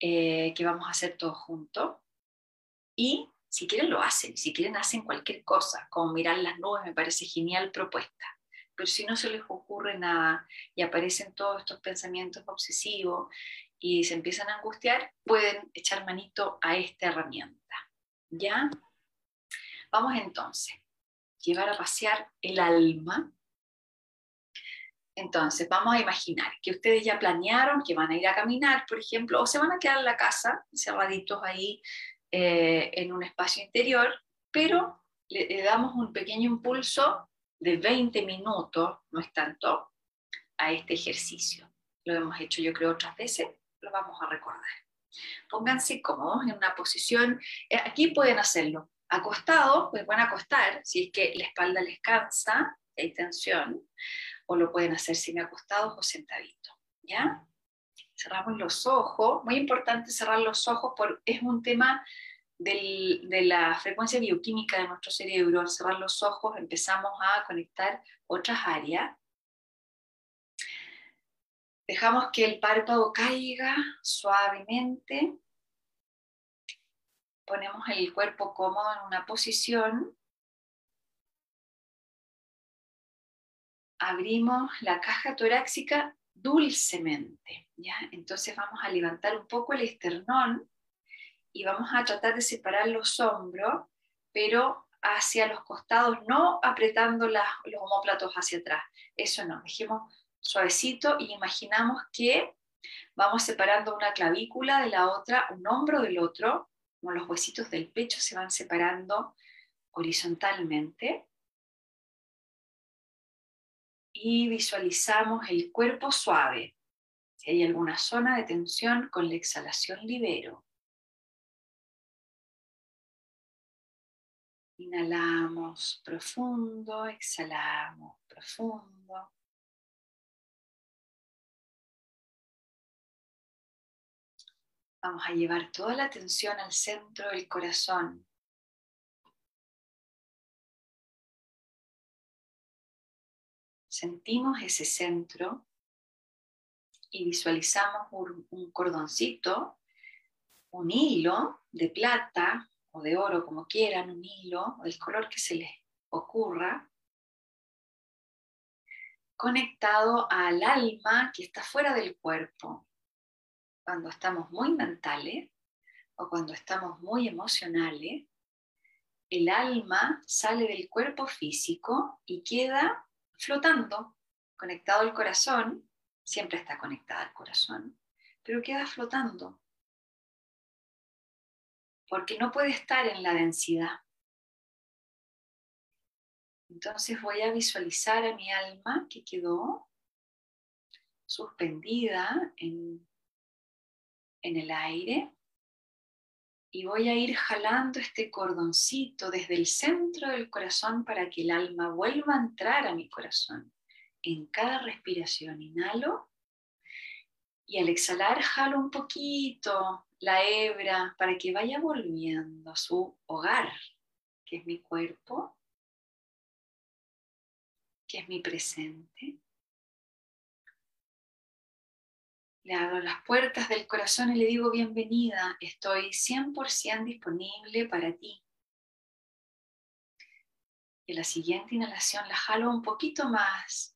eh, que vamos a hacer todos juntos. Y si quieren lo hacen, si quieren hacen cualquier cosa, como mirar las nubes, me parece genial propuesta pero si no se les ocurre nada y aparecen todos estos pensamientos obsesivos y se empiezan a angustiar, pueden echar manito a esta herramienta. ¿Ya? Vamos entonces, llevar a pasear el alma. Entonces, vamos a imaginar que ustedes ya planearon que van a ir a caminar, por ejemplo, o se van a quedar en la casa, cerraditos ahí eh, en un espacio interior, pero le damos un pequeño impulso de 20 minutos, no es tanto, a este ejercicio. Lo hemos hecho yo creo otras veces, lo vamos a recordar. Pónganse cómodos en una posición, eh, aquí pueden hacerlo acostado, pues pueden acostar si es que la espalda les cansa, hay tensión, o lo pueden hacer semi acostados o sentaditos, ¿ya? Cerramos los ojos, muy importante cerrar los ojos, porque es un tema de la frecuencia bioquímica de nuestro cerebro, al cerrar los ojos empezamos a conectar otras áreas. Dejamos que el párpado caiga suavemente. Ponemos el cuerpo cómodo en una posición. Abrimos la caja torácica dulcemente. ¿Ya? Entonces vamos a levantar un poco el esternón y vamos a tratar de separar los hombros, pero hacia los costados, no apretando los homóplatos hacia atrás. Eso no, dejemos suavecito y imaginamos que vamos separando una clavícula de la otra, un hombro del otro, como los huesitos del pecho se van separando horizontalmente. Y visualizamos el cuerpo suave. Si hay alguna zona de tensión, con la exhalación libero. Inhalamos profundo, exhalamos profundo. Vamos a llevar toda la atención al centro del corazón. Sentimos ese centro y visualizamos un, cordoncito, un hilo de plata o de oro, como quieran, un hilo, del color que se les ocurra, conectado al alma que está fuera del cuerpo. Cuando estamos muy mentales o cuando estamos muy emocionales, el alma sale del cuerpo físico y queda flotando, conectado al corazón, siempre está conectada al corazón, pero queda flotando porque no puede estar en la densidad. Entonces voy a visualizar a mi alma que quedó suspendida en, el aire y voy a ir jalando este cordoncito desde el centro del corazón para que el alma vuelva a entrar a mi corazón. En cada respiración inhalo y al exhalar jalo un poquito la hebra para que vaya volviendo a su hogar, que es mi cuerpo, que es mi presente. Le abro las puertas del corazón y le digo bienvenida, estoy 100% disponible para ti. Y la siguiente inhalación la jalo un poquito más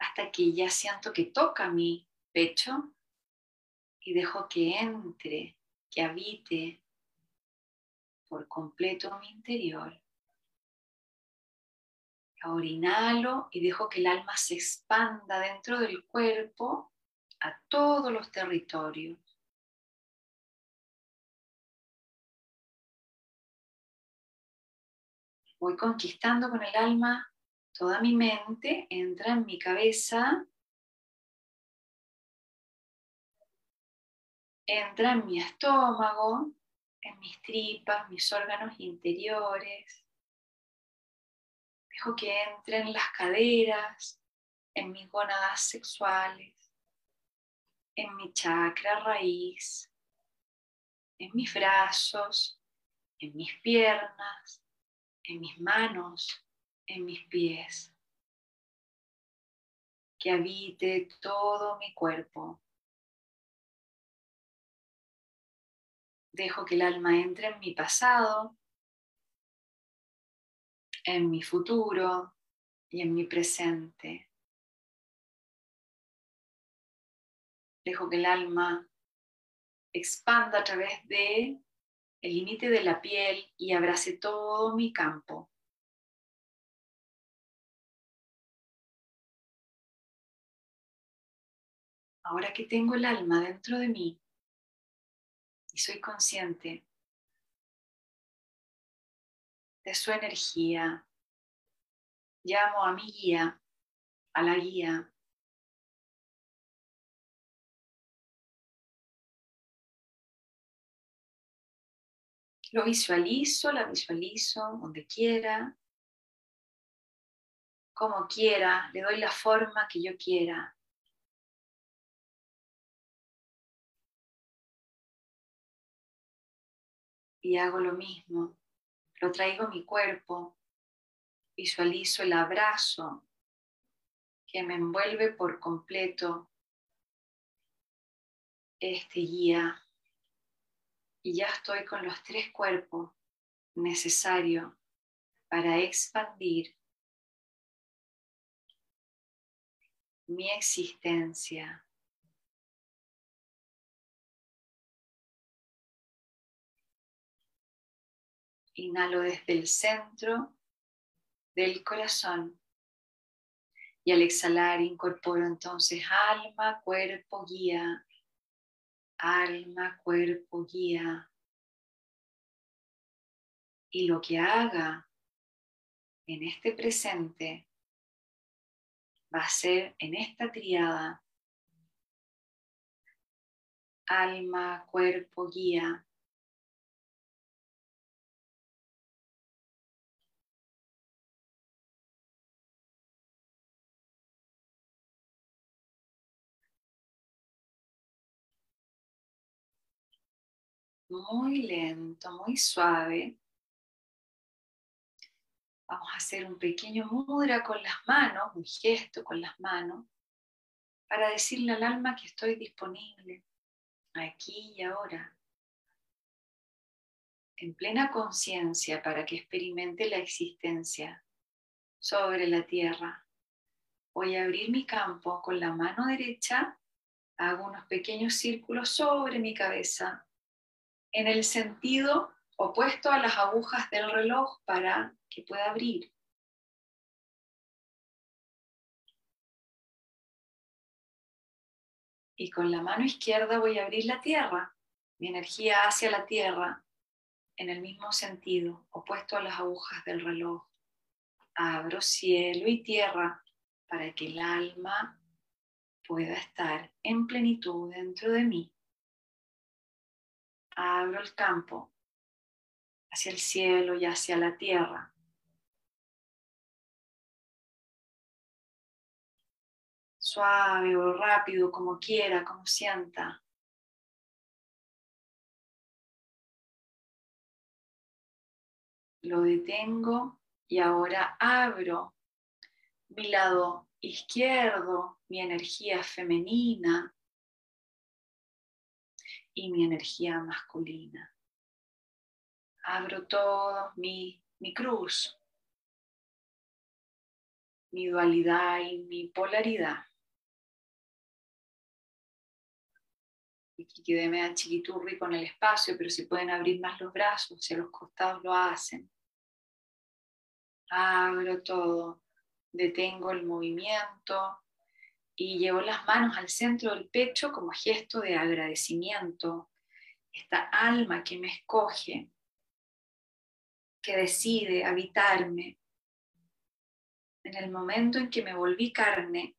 hasta que ya siento que toca mi pecho y dejo que entre, que habite por completo mi interior. Ahora inhalo y dejo que el alma se expanda dentro del cuerpo a todos los territorios. Voy conquistando con el alma toda mi mente, entra en mi cabeza entra en mi estómago, en mis tripas, mis órganos interiores. Dejo que entre en las caderas, en mis gónadas sexuales, en mi chakra raíz, en mis brazos, en mis piernas, en mis manos, en mis pies. Que habite todo mi cuerpo Dejo que el alma entre en mi pasado, en mi futuro y en mi presente. Dejo que el alma expanda a través de el límite de la piel y abrace todo mi campo. Ahora que tengo el alma dentro de mí, y soy consciente de su energía. Llamo a mi guía, a la guía. Lo visualizo, la visualizo donde quiera, como quiera, le doy la forma que yo quiera. Y hago lo mismo. Lo traigo mi cuerpo, visualizo el abrazo que me envuelve por completo este guía y ya estoy con los tres cuerpos necesarios para expandir mi existencia Inhalo desde el centro del corazón. Y al exhalar incorporo entonces alma, cuerpo, guía, alma, cuerpo, guía. Y lo que haga en este presente va a ser en esta triada. Alma, cuerpo, guía muy lento, muy suave. Vamos a hacer un pequeño mudra con las manos, un gesto con las manos, para decirle al alma que estoy disponible aquí y ahora, en plena conciencia para que experimente la existencia sobre la tierra. Voy a abrir mi campo con la mano derecha, hago unos pequeños círculos sobre mi cabeza en el sentido opuesto a las agujas del reloj para que pueda abrir. Y con la mano izquierda voy a abrir la tierra, mi energía hacia la tierra, en el mismo sentido, opuesto a las agujas del reloj. Abro cielo y tierra para que el alma pueda estar en plenitud dentro de mí. Abro el campo hacia el cielo y hacia la tierra. Suave o rápido, como quiera, como sienta. Lo detengo y ahora abro mi lado izquierdo, mi energía femenina y mi energía masculina abro todo mi, mi cruz, mi dualidad y mi polaridad. Aquí quedé media chiquiturri con el espacio, pero si pueden abrir más los brazos, hacia los costados lo hacen. Abro todo, detengo el movimiento y llevo las manos al centro del pecho como gesto de agradecimiento. Esta alma que me escoge, que decide habitarme, en el momento en que me volví carne,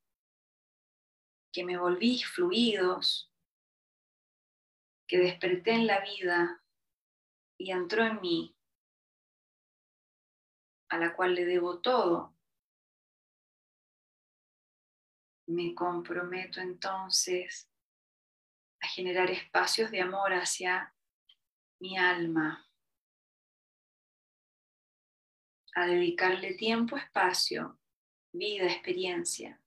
que me volví fluidos, que desperté en la vida y entró en mí, a la cual le debo todo, me comprometo entonces a generar espacios de amor hacia mi alma, a dedicarle tiempo, espacio, vida, experiencia,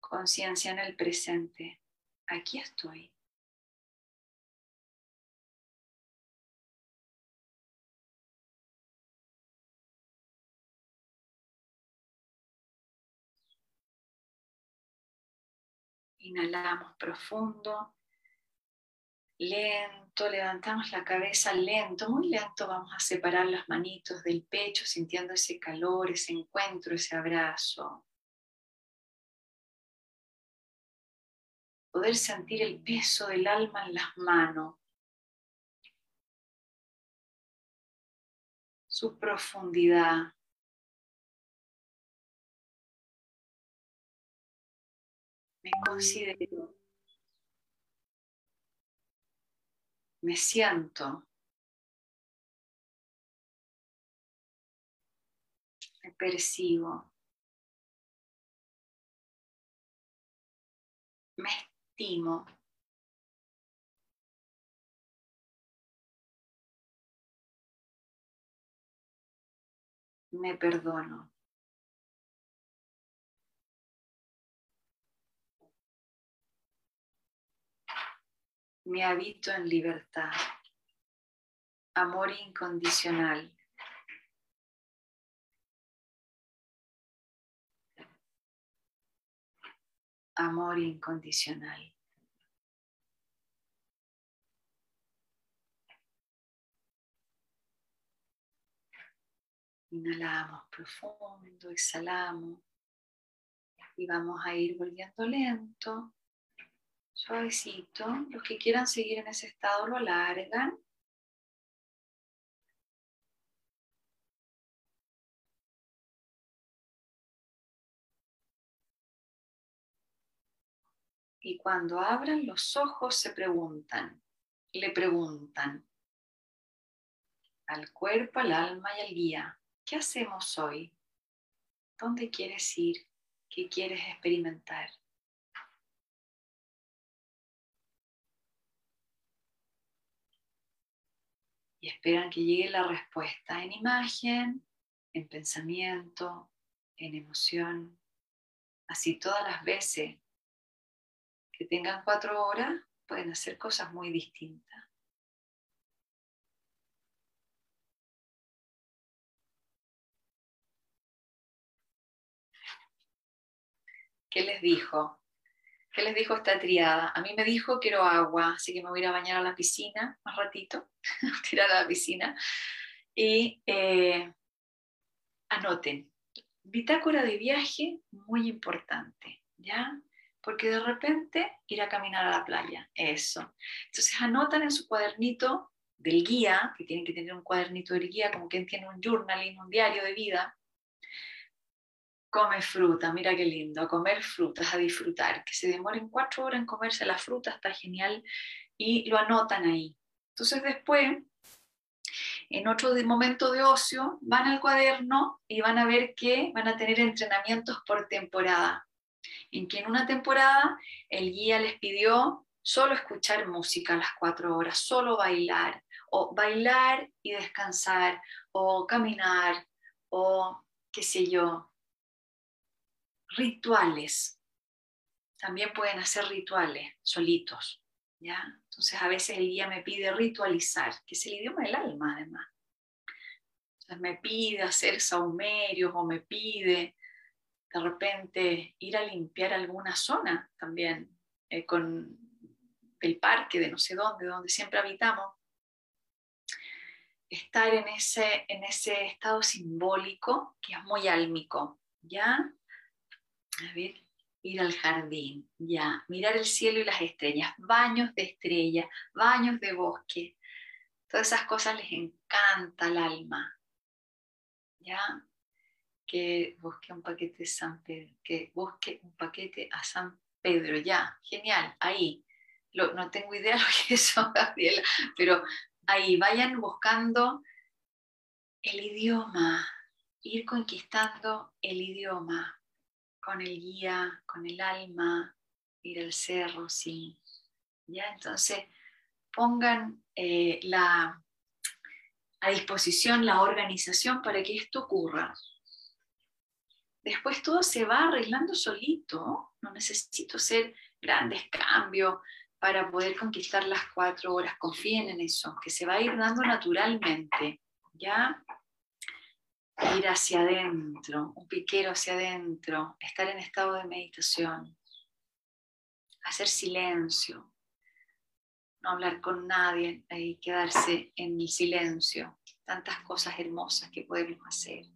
conciencia en el presente. Aquí estoy. Inhalamos profundo Lento, levantamos la cabeza, lento, muy lento vamos a separar las manitos del pecho, sintiendo ese calor, ese encuentro, ese abrazo. Poder sentir el peso del alma en las manos, su profundidad. Me considero me siento, me percibo, me estimo. Me perdono. Me habito en libertad, amor incondicional. Amor incondicional. Inhalamos profundo, exhalamos y vamos a ir volviendo lento Suavecito. Los que quieran seguir en ese estado lo alargan. Y cuando abran los ojos se preguntan, le preguntan al cuerpo, al alma y al guía, ¿qué hacemos hoy? ¿Dónde quieres ir? ¿Qué quieres experimentar? Esperan que llegue la respuesta en imagen, en pensamiento, en emoción. Así todas las veces que tengan cuatro horas pueden hacer cosas muy distintas. ¿Qué les dijo? ¿Qué les dijo esta triada? A mí me dijo quiero agua, así que me voy a ir a bañar a la piscina más ratito, tirar a la piscina. Y eh, anoten, bitácora de viaje muy importante, ¿ya? Porque de repente ir a caminar a la playa, eso. Entonces anotan en su cuadernito del guía, que tienen que tener un cuadernito del guía, como quien tiene un journaling, un diario de vida, come fruta, mira qué lindo, a comer frutas, a disfrutar, que se demoren cuatro horas en comerse la fruta, está genial, y lo anotan ahí. Entonces después, en otro momento de ocio, van al cuaderno y van a ver que van a tener entrenamientos por temporada, en que en una temporada el guía les pidió solo escuchar música a las cuatro horas, solo bailar, o bailar y descansar, o caminar, o qué sé yo, rituales. También pueden hacer rituales solitos, ¿ya? Entonces a veces el guía me pide ritualizar, que es el idioma del alma además. Entonces me pide hacer saumerios o me pide de repente ir a limpiar alguna zona también eh, con el parque de no sé dónde, donde siempre habitamos. Estar en ese, en ese estado simbólico que es muy álmico, ¿ya? A ver, ir al jardín, ya, mirar el cielo y las estrellas, baños de estrellas, baños de bosque. Todas esas cosas les encanta al alma. ¿Ya? Que busque un paquete de San Pedro, que busque un paquete a San Pedro, ya, genial, ahí. no tengo idea lo que es eso, Gabriela, pero ahí vayan buscando el idioma, ir conquistando el idioma, con el guía, con el alma, ir al cerro, sí. ¿Ya? Entonces, pongan eh, la, a disposición la organización para que esto ocurra. Después todo se va arreglando solito, no necesito hacer grandes cambios para poder conquistar las cuatro horas. Confíen en eso, que se va a ir dando naturalmente. ¿Ya? Ir hacia adentro, un piquero hacia adentro, estar en estado de meditación, hacer silencio, no hablar con nadie y quedarse en el silencio, tantas cosas hermosas que podemos hacer.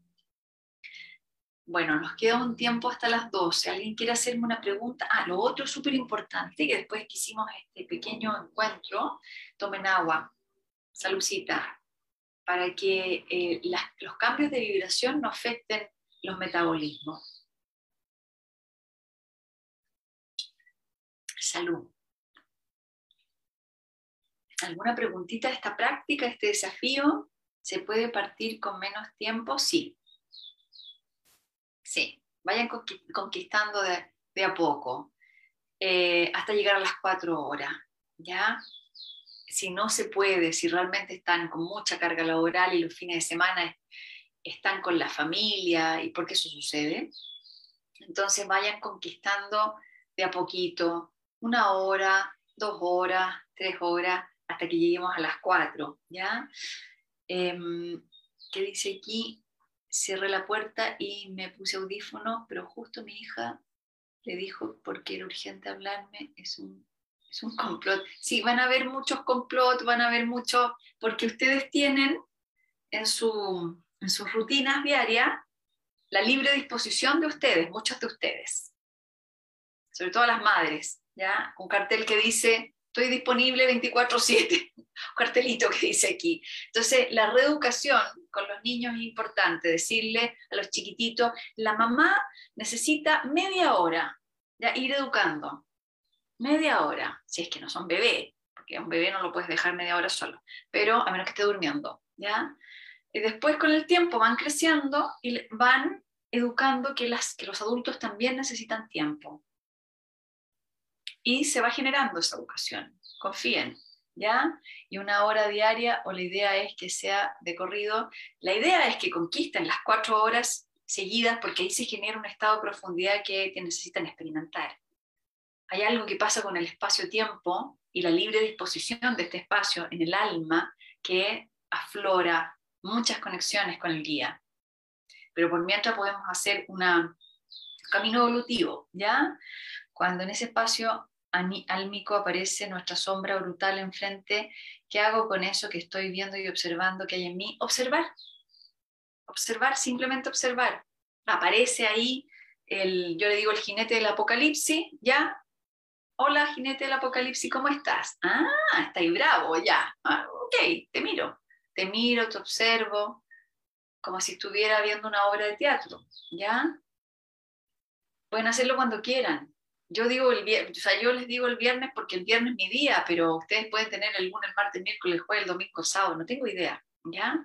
Bueno, nos queda un tiempo hasta las 12. ¿Alguien quiere hacerme una pregunta? Ah, lo otro súper importante, que después que hicimos este pequeño encuentro, tomen agua. Salucita para que eh, los cambios de vibración no afecten los metabolismos. Salud. ¿Alguna preguntita de esta práctica, este desafío? ¿Se puede partir con menos tiempo? Sí. Sí, vayan conquistando de, a poco, eh, hasta llegar a las cuatro horas, ¿ya? Si no se puede, si realmente están con mucha carga laboral y los fines de semana están con la familia, y por qué eso sucede, entonces vayan conquistando de a poquito, una hora, dos horas, tres horas, hasta que lleguemos a las cuatro, ¿ya? ¿Qué dice aquí? Cerré la puerta y me puse audífono, pero justo mi hija le dijo, porque era urgente hablarme, es un es un complot. Sí, van a haber muchos complots, van a haber muchos, porque ustedes tienen en, su, en sus rutinas diarias la libre disposición de ustedes, muchos de ustedes, sobre todo las madres, ¿ya? Un cartel que dice, estoy disponible 24/7, un cartelito que dice aquí. Entonces, la reeducación con los niños es importante, decirle a los chiquititos, la mamá necesita media hora, ya ir educando, media hora, si es que no son bebé, porque a un bebé no lo puedes dejar media hora solo, pero a menos que esté durmiendo, ¿ya? Y después con el tiempo van creciendo y van educando que, las, que los adultos también necesitan tiempo. Y se va generando esa educación, confíen, ¿ya? Y una hora diaria, o la idea es que sea de corrido. La idea es que conquisten las cuatro horas seguidas, porque ahí se genera un estado de profundidad que, necesitan experimentar. Hay algo que pasa con el espacio-tiempo y la libre disposición de este espacio en el alma que aflora muchas conexiones con el guía. Pero por mientras podemos hacer un camino evolutivo, ¿ya? Cuando en ese espacio álmico aparece nuestra sombra brutal enfrente, ¿qué hago con eso que estoy viendo y observando que hay en mí? Observar. Observar, simplemente observar. Aparece ahí el, yo le digo el jinete del apocalipsis, ¿ya? Hola, jinete del apocalipsis, ¿cómo estás? Ah, está ahí bravo, ya. Ah, ok, te miro. Te miro, te observo, como si estuviera viendo una obra de teatro, ¿ya? Pueden hacerlo cuando quieran, yo digo el viernes, o sea, yo les digo el viernes porque el viernes es mi día, pero ustedes pueden tener el lunes, martes, miércoles, jueves, domingo, sábado, no tengo idea, ¿ya?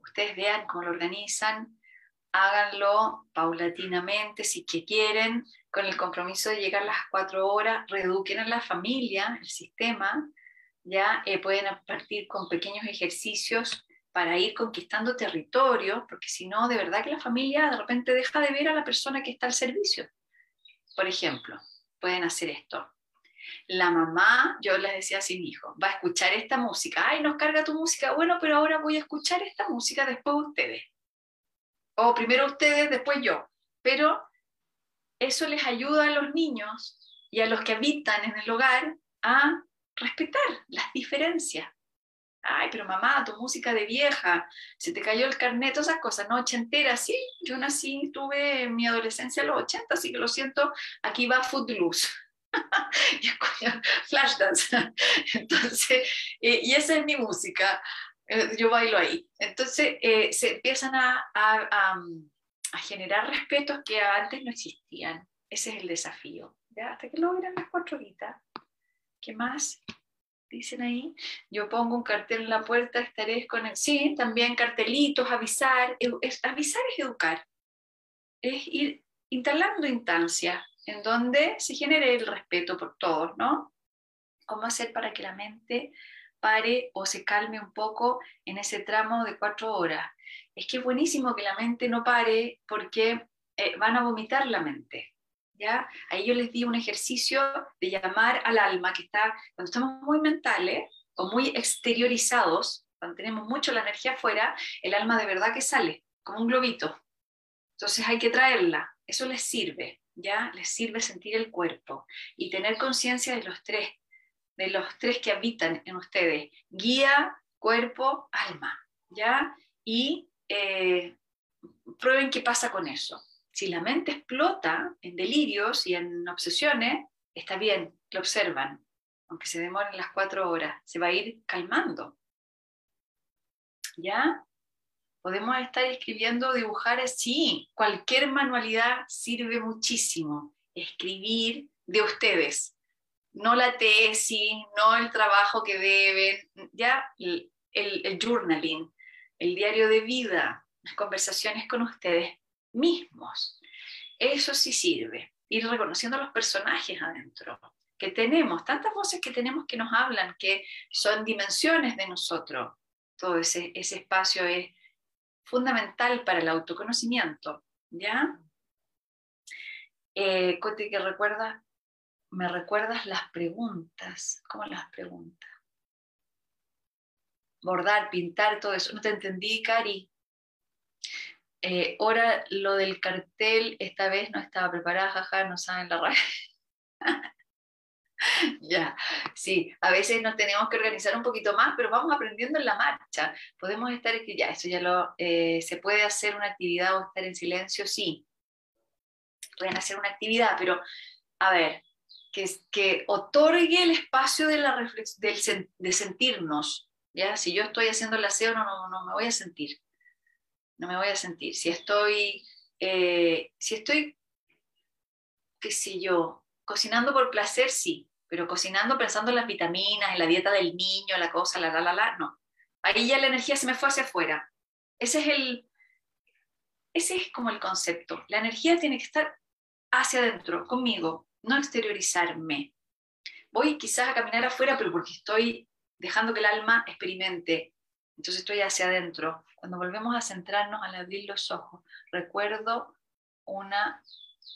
Ustedes vean cómo lo organizan, háganlo paulatinamente si que quieren, con el compromiso de llegar las cuatro horas, reeduquen a la familia, el sistema, ya eh, pueden partir con pequeños ejercicios para ir conquistando territorio, porque si no, de verdad que la familia de repente deja de ver a la persona que está al servicio. Por ejemplo, pueden hacer esto. La mamá, yo les decía a mi hijo, va a escuchar esta música. Ay, nos carga tu música. Bueno, pero ahora voy a escuchar esta música después ustedes. O primero ustedes, después yo. Pero eso les ayuda a los niños y a los que habitan en el hogar a respetar las diferencias. Ay, pero mamá, tu música de vieja, se te cayó el carnet, todas esas cosas, ¿no? Ochentera, sí, yo nací, tuve mi adolescencia en los 80, así que lo siento, aquí va Footloose. Flashdance. Entonces, eh, y esa es mi música, eh, yo bailo ahí. Entonces, eh, se empiezan a, a, a, generar respetos que antes no existían. Ese es el desafío. ¿ya? Hasta que logran las cuatro horitas. ¿Qué más? dicen ahí. Yo pongo un cartel en la puerta, estaré con el... Sí, también cartelitos, avisar. Avisar es educar. Es ir instalando instancias en donde se genere el respeto por todos, ¿no? ¿Cómo hacer para que la mente pare o se calme un poco en ese tramo de cuatro horas? Es que es buenísimo que la mente no pare porque eh, van a vomitar la mente. ¿ya? Ahí yo les di un ejercicio de llamar al alma, que está, cuando estamos muy mentales o muy exteriorizados, cuando tenemos mucho la energía afuera, el alma de verdad que sale, como un globito. Entonces hay que traerla, eso les sirve, ¿ya? Les sirve sentir el cuerpo y tener conciencia de los tres, de los tres que habitan en ustedes, guía, cuerpo, alma, ¿ya? Y eh, prueben qué pasa con eso. Si la mente explota en delirios y en obsesiones, está bien, lo observan, aunque se demoren las cuatro horas, se va a ir calmando. ¿Ya? Podemos estar escribiendo, dibujar, sí, cualquier manualidad sirve muchísimo. Escribir de ustedes, no la tesis, no el trabajo que deben, ya el, el journaling, el diario de vida, las conversaciones con ustedes mismos. Eso sí sirve, ir reconociendo los personajes adentro, que tenemos, tantas voces que tenemos que nos hablan, que son dimensiones de nosotros. Todo ese, ese espacio es fundamental para el autoconocimiento, ¿ya? Eh, Coti, que recuerda, me recuerdas las preguntas, ¿cómo las preguntas? Bordar, pintar, todo eso. No te entendí, Cari. Eh, ahora lo del cartel, esta vez no estaba preparada, jaja, no saben la radio. ya, sí, a veces nos tenemos que organizar un poquito más, pero vamos aprendiendo en la marcha. Podemos estar, ya, eso ya lo, eh, se puede hacer una actividad o estar en silencio, sí. Pueden hacer una actividad, pero a ver, que, que otorgue el espacio de, la del, de sentirnos, Si yo estoy haciendo el aseo, no, no, no me voy a sentir no me voy a sentir. Si estoy, eh, si estoy, qué sé yo, cocinando por placer, sí, pero cocinando pensando en las vitaminas, en la dieta del niño, la cosa, la, la, la, la, no. Ahí ya la energía se me fue hacia afuera. Ese es el, ese es como el concepto. La energía tiene que estar hacia adentro, conmigo, no exteriorizarme. Voy quizás a caminar afuera, pero porque estoy dejando que el alma experimente. Entonces estoy hacia adentro. Cuando volvemos a centrarnos al abrir los ojos, recuerdo una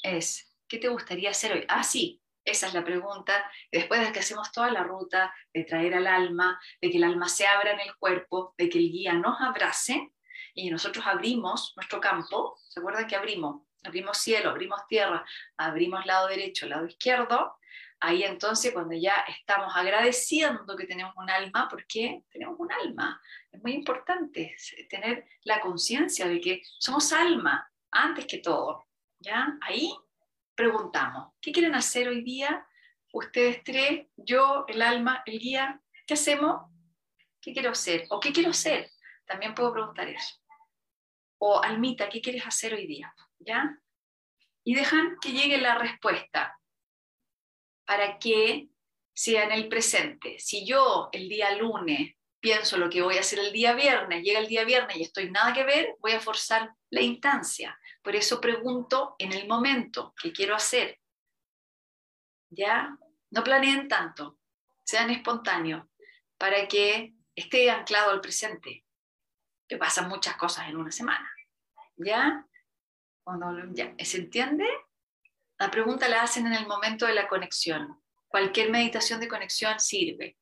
es, ¿qué te gustaría hacer hoy? Ah, sí, esa es la pregunta. Después de que hacemos toda la ruta de traer al alma, de que el alma se abra en el cuerpo, de que el guía nos abrace y nosotros abrimos nuestro campo, ¿se acuerdan que abrimos? Abrimos cielo, abrimos tierra, abrimos lado derecho, lado izquierdo. Ahí entonces cuando ya estamos agradeciendo que tenemos un alma, porque tenemos un alma. Es muy importante tener la conciencia de que somos alma antes que todo. ¿Ya? Ahí preguntamos, ¿qué quieren hacer hoy día? Ustedes tres, yo, el alma, el guía, ¿qué hacemos? ¿Qué quiero hacer? ¿O qué quiero hacer? También puedo preguntar eso. O almita, ¿qué quieres hacer hoy día? ¿Ya? Y dejan que llegue la respuesta para que sea en el presente. Si yo el día lunes pienso lo que voy a hacer el día viernes, llega el día viernes y estoy nada que ver, voy a forzar la instancia. Por eso pregunto en el momento qué quiero hacer. ¿Ya? No planeen tanto, sean espontáneos, para que esté anclado al presente, que pasan muchas cosas en una semana. ¿Ya? Cuando, ya ¿Se entiende? La pregunta la hacen en el momento de la conexión. Cualquier meditación de conexión sirve.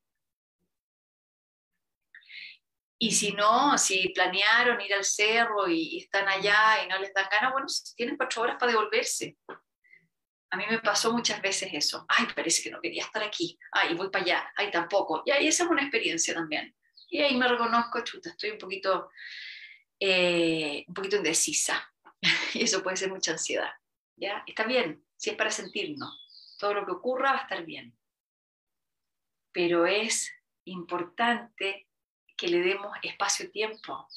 Y si no, si planearon ir al cerro y, están allá y no les dan ganas, bueno, tienen cuatro horas para devolverse. A mí me pasó muchas veces eso. Ay, parece que no quería estar aquí. Ay, voy para allá. Ay, tampoco. Y ahí esa es una experiencia también. Y ahí me reconozco, chuta, estoy un poquito, eh, un poquito indecisa. y eso puede ser mucha ansiedad. ¿Ya? Está bien, si es para sentirnos. Todo lo que ocurra va a estar bien. Pero es importante que le demos espacio-tiempo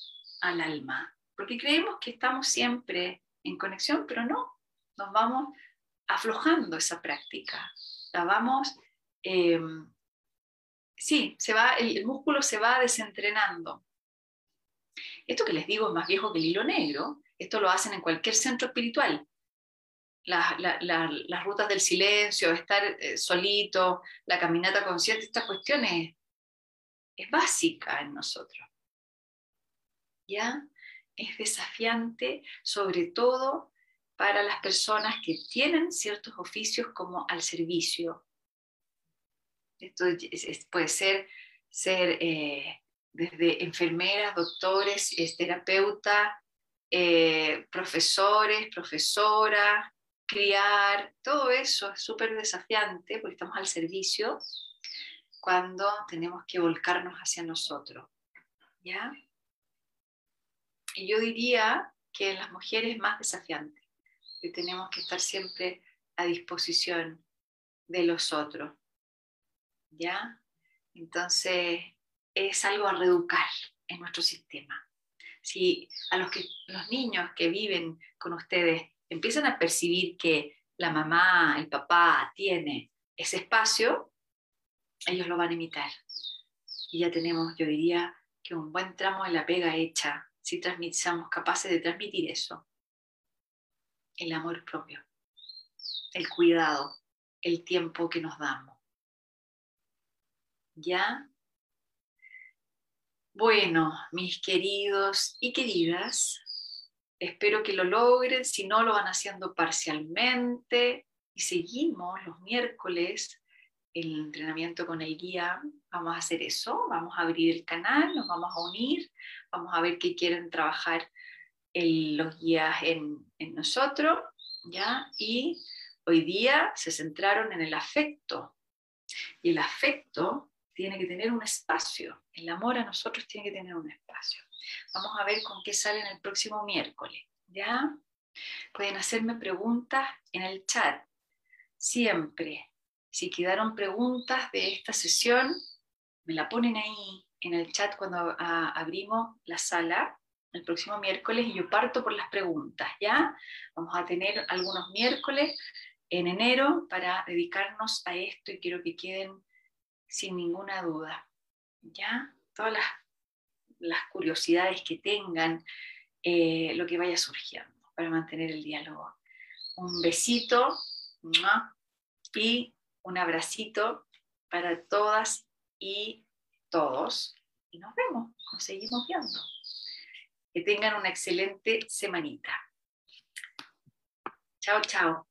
al alma, porque creemos que estamos siempre en conexión, pero no, nos vamos aflojando esa práctica, la vamos, em, sí, se va, el, músculo se va desentrenando. Esto que les digo es más viejo que el hilo negro, esto lo hacen en cualquier centro espiritual. Las rutas del silencio, estar eh, solito, la caminata consciente, estas cuestiones es básica en nosotros. ¿Ya? Es desafiante, sobre todo para las personas que tienen ciertos oficios como al servicio. Esto puede ser, ser eh, desde enfermeras, doctores, terapeutas, eh, profesores, profesoras, criar, todo eso es súper desafiante porque estamos al servicio cuando tenemos que volcarnos hacia nosotros. ¿Ya? Y yo diría que en las mujeres es más desafiante, que tenemos que estar siempre a disposición de los otros. ¿Ya? Entonces, es algo a reeducar en nuestro sistema. Si a los, que, los niños que viven con ustedes empiezan a percibir que la mamá, el papá tiene ese espacio, ellos lo van a imitar. Y ya tenemos, yo diría, que un buen tramo de la pega hecha si somos capaces de transmitir eso. El amor propio, el cuidado, el tiempo que nos damos. ¿Ya? Bueno, mis queridos y queridas, espero que lo logren, si no lo van haciendo parcialmente y seguimos los miércoles el entrenamiento con el guía, vamos a hacer eso, vamos a abrir el canal, nos vamos a unir, vamos a ver qué quieren trabajar los guías en, en nosotros, ¿ya? Y hoy día se centraron en el afecto, y el afecto tiene que tener un espacio, el amor a nosotros tiene que tener un espacio. Vamos a ver con qué sale en el próximo miércoles, ¿ya? Pueden hacerme preguntas en el chat, siempre, si quedaron preguntas de esta sesión, me la ponen ahí en el chat cuando abrimos la sala el próximo miércoles y yo parto por las preguntas, ¿ya? Vamos a tener algunos miércoles en enero para dedicarnos a esto y quiero que queden sin ninguna duda, ¿ya? Todas las, curiosidades que tengan, eh, lo que vaya surgiendo para mantener el diálogo. Un besito y un abracito para todas y todos y nos vemos, nos seguimos viendo. Que tengan una excelente semanita. Chao, chao.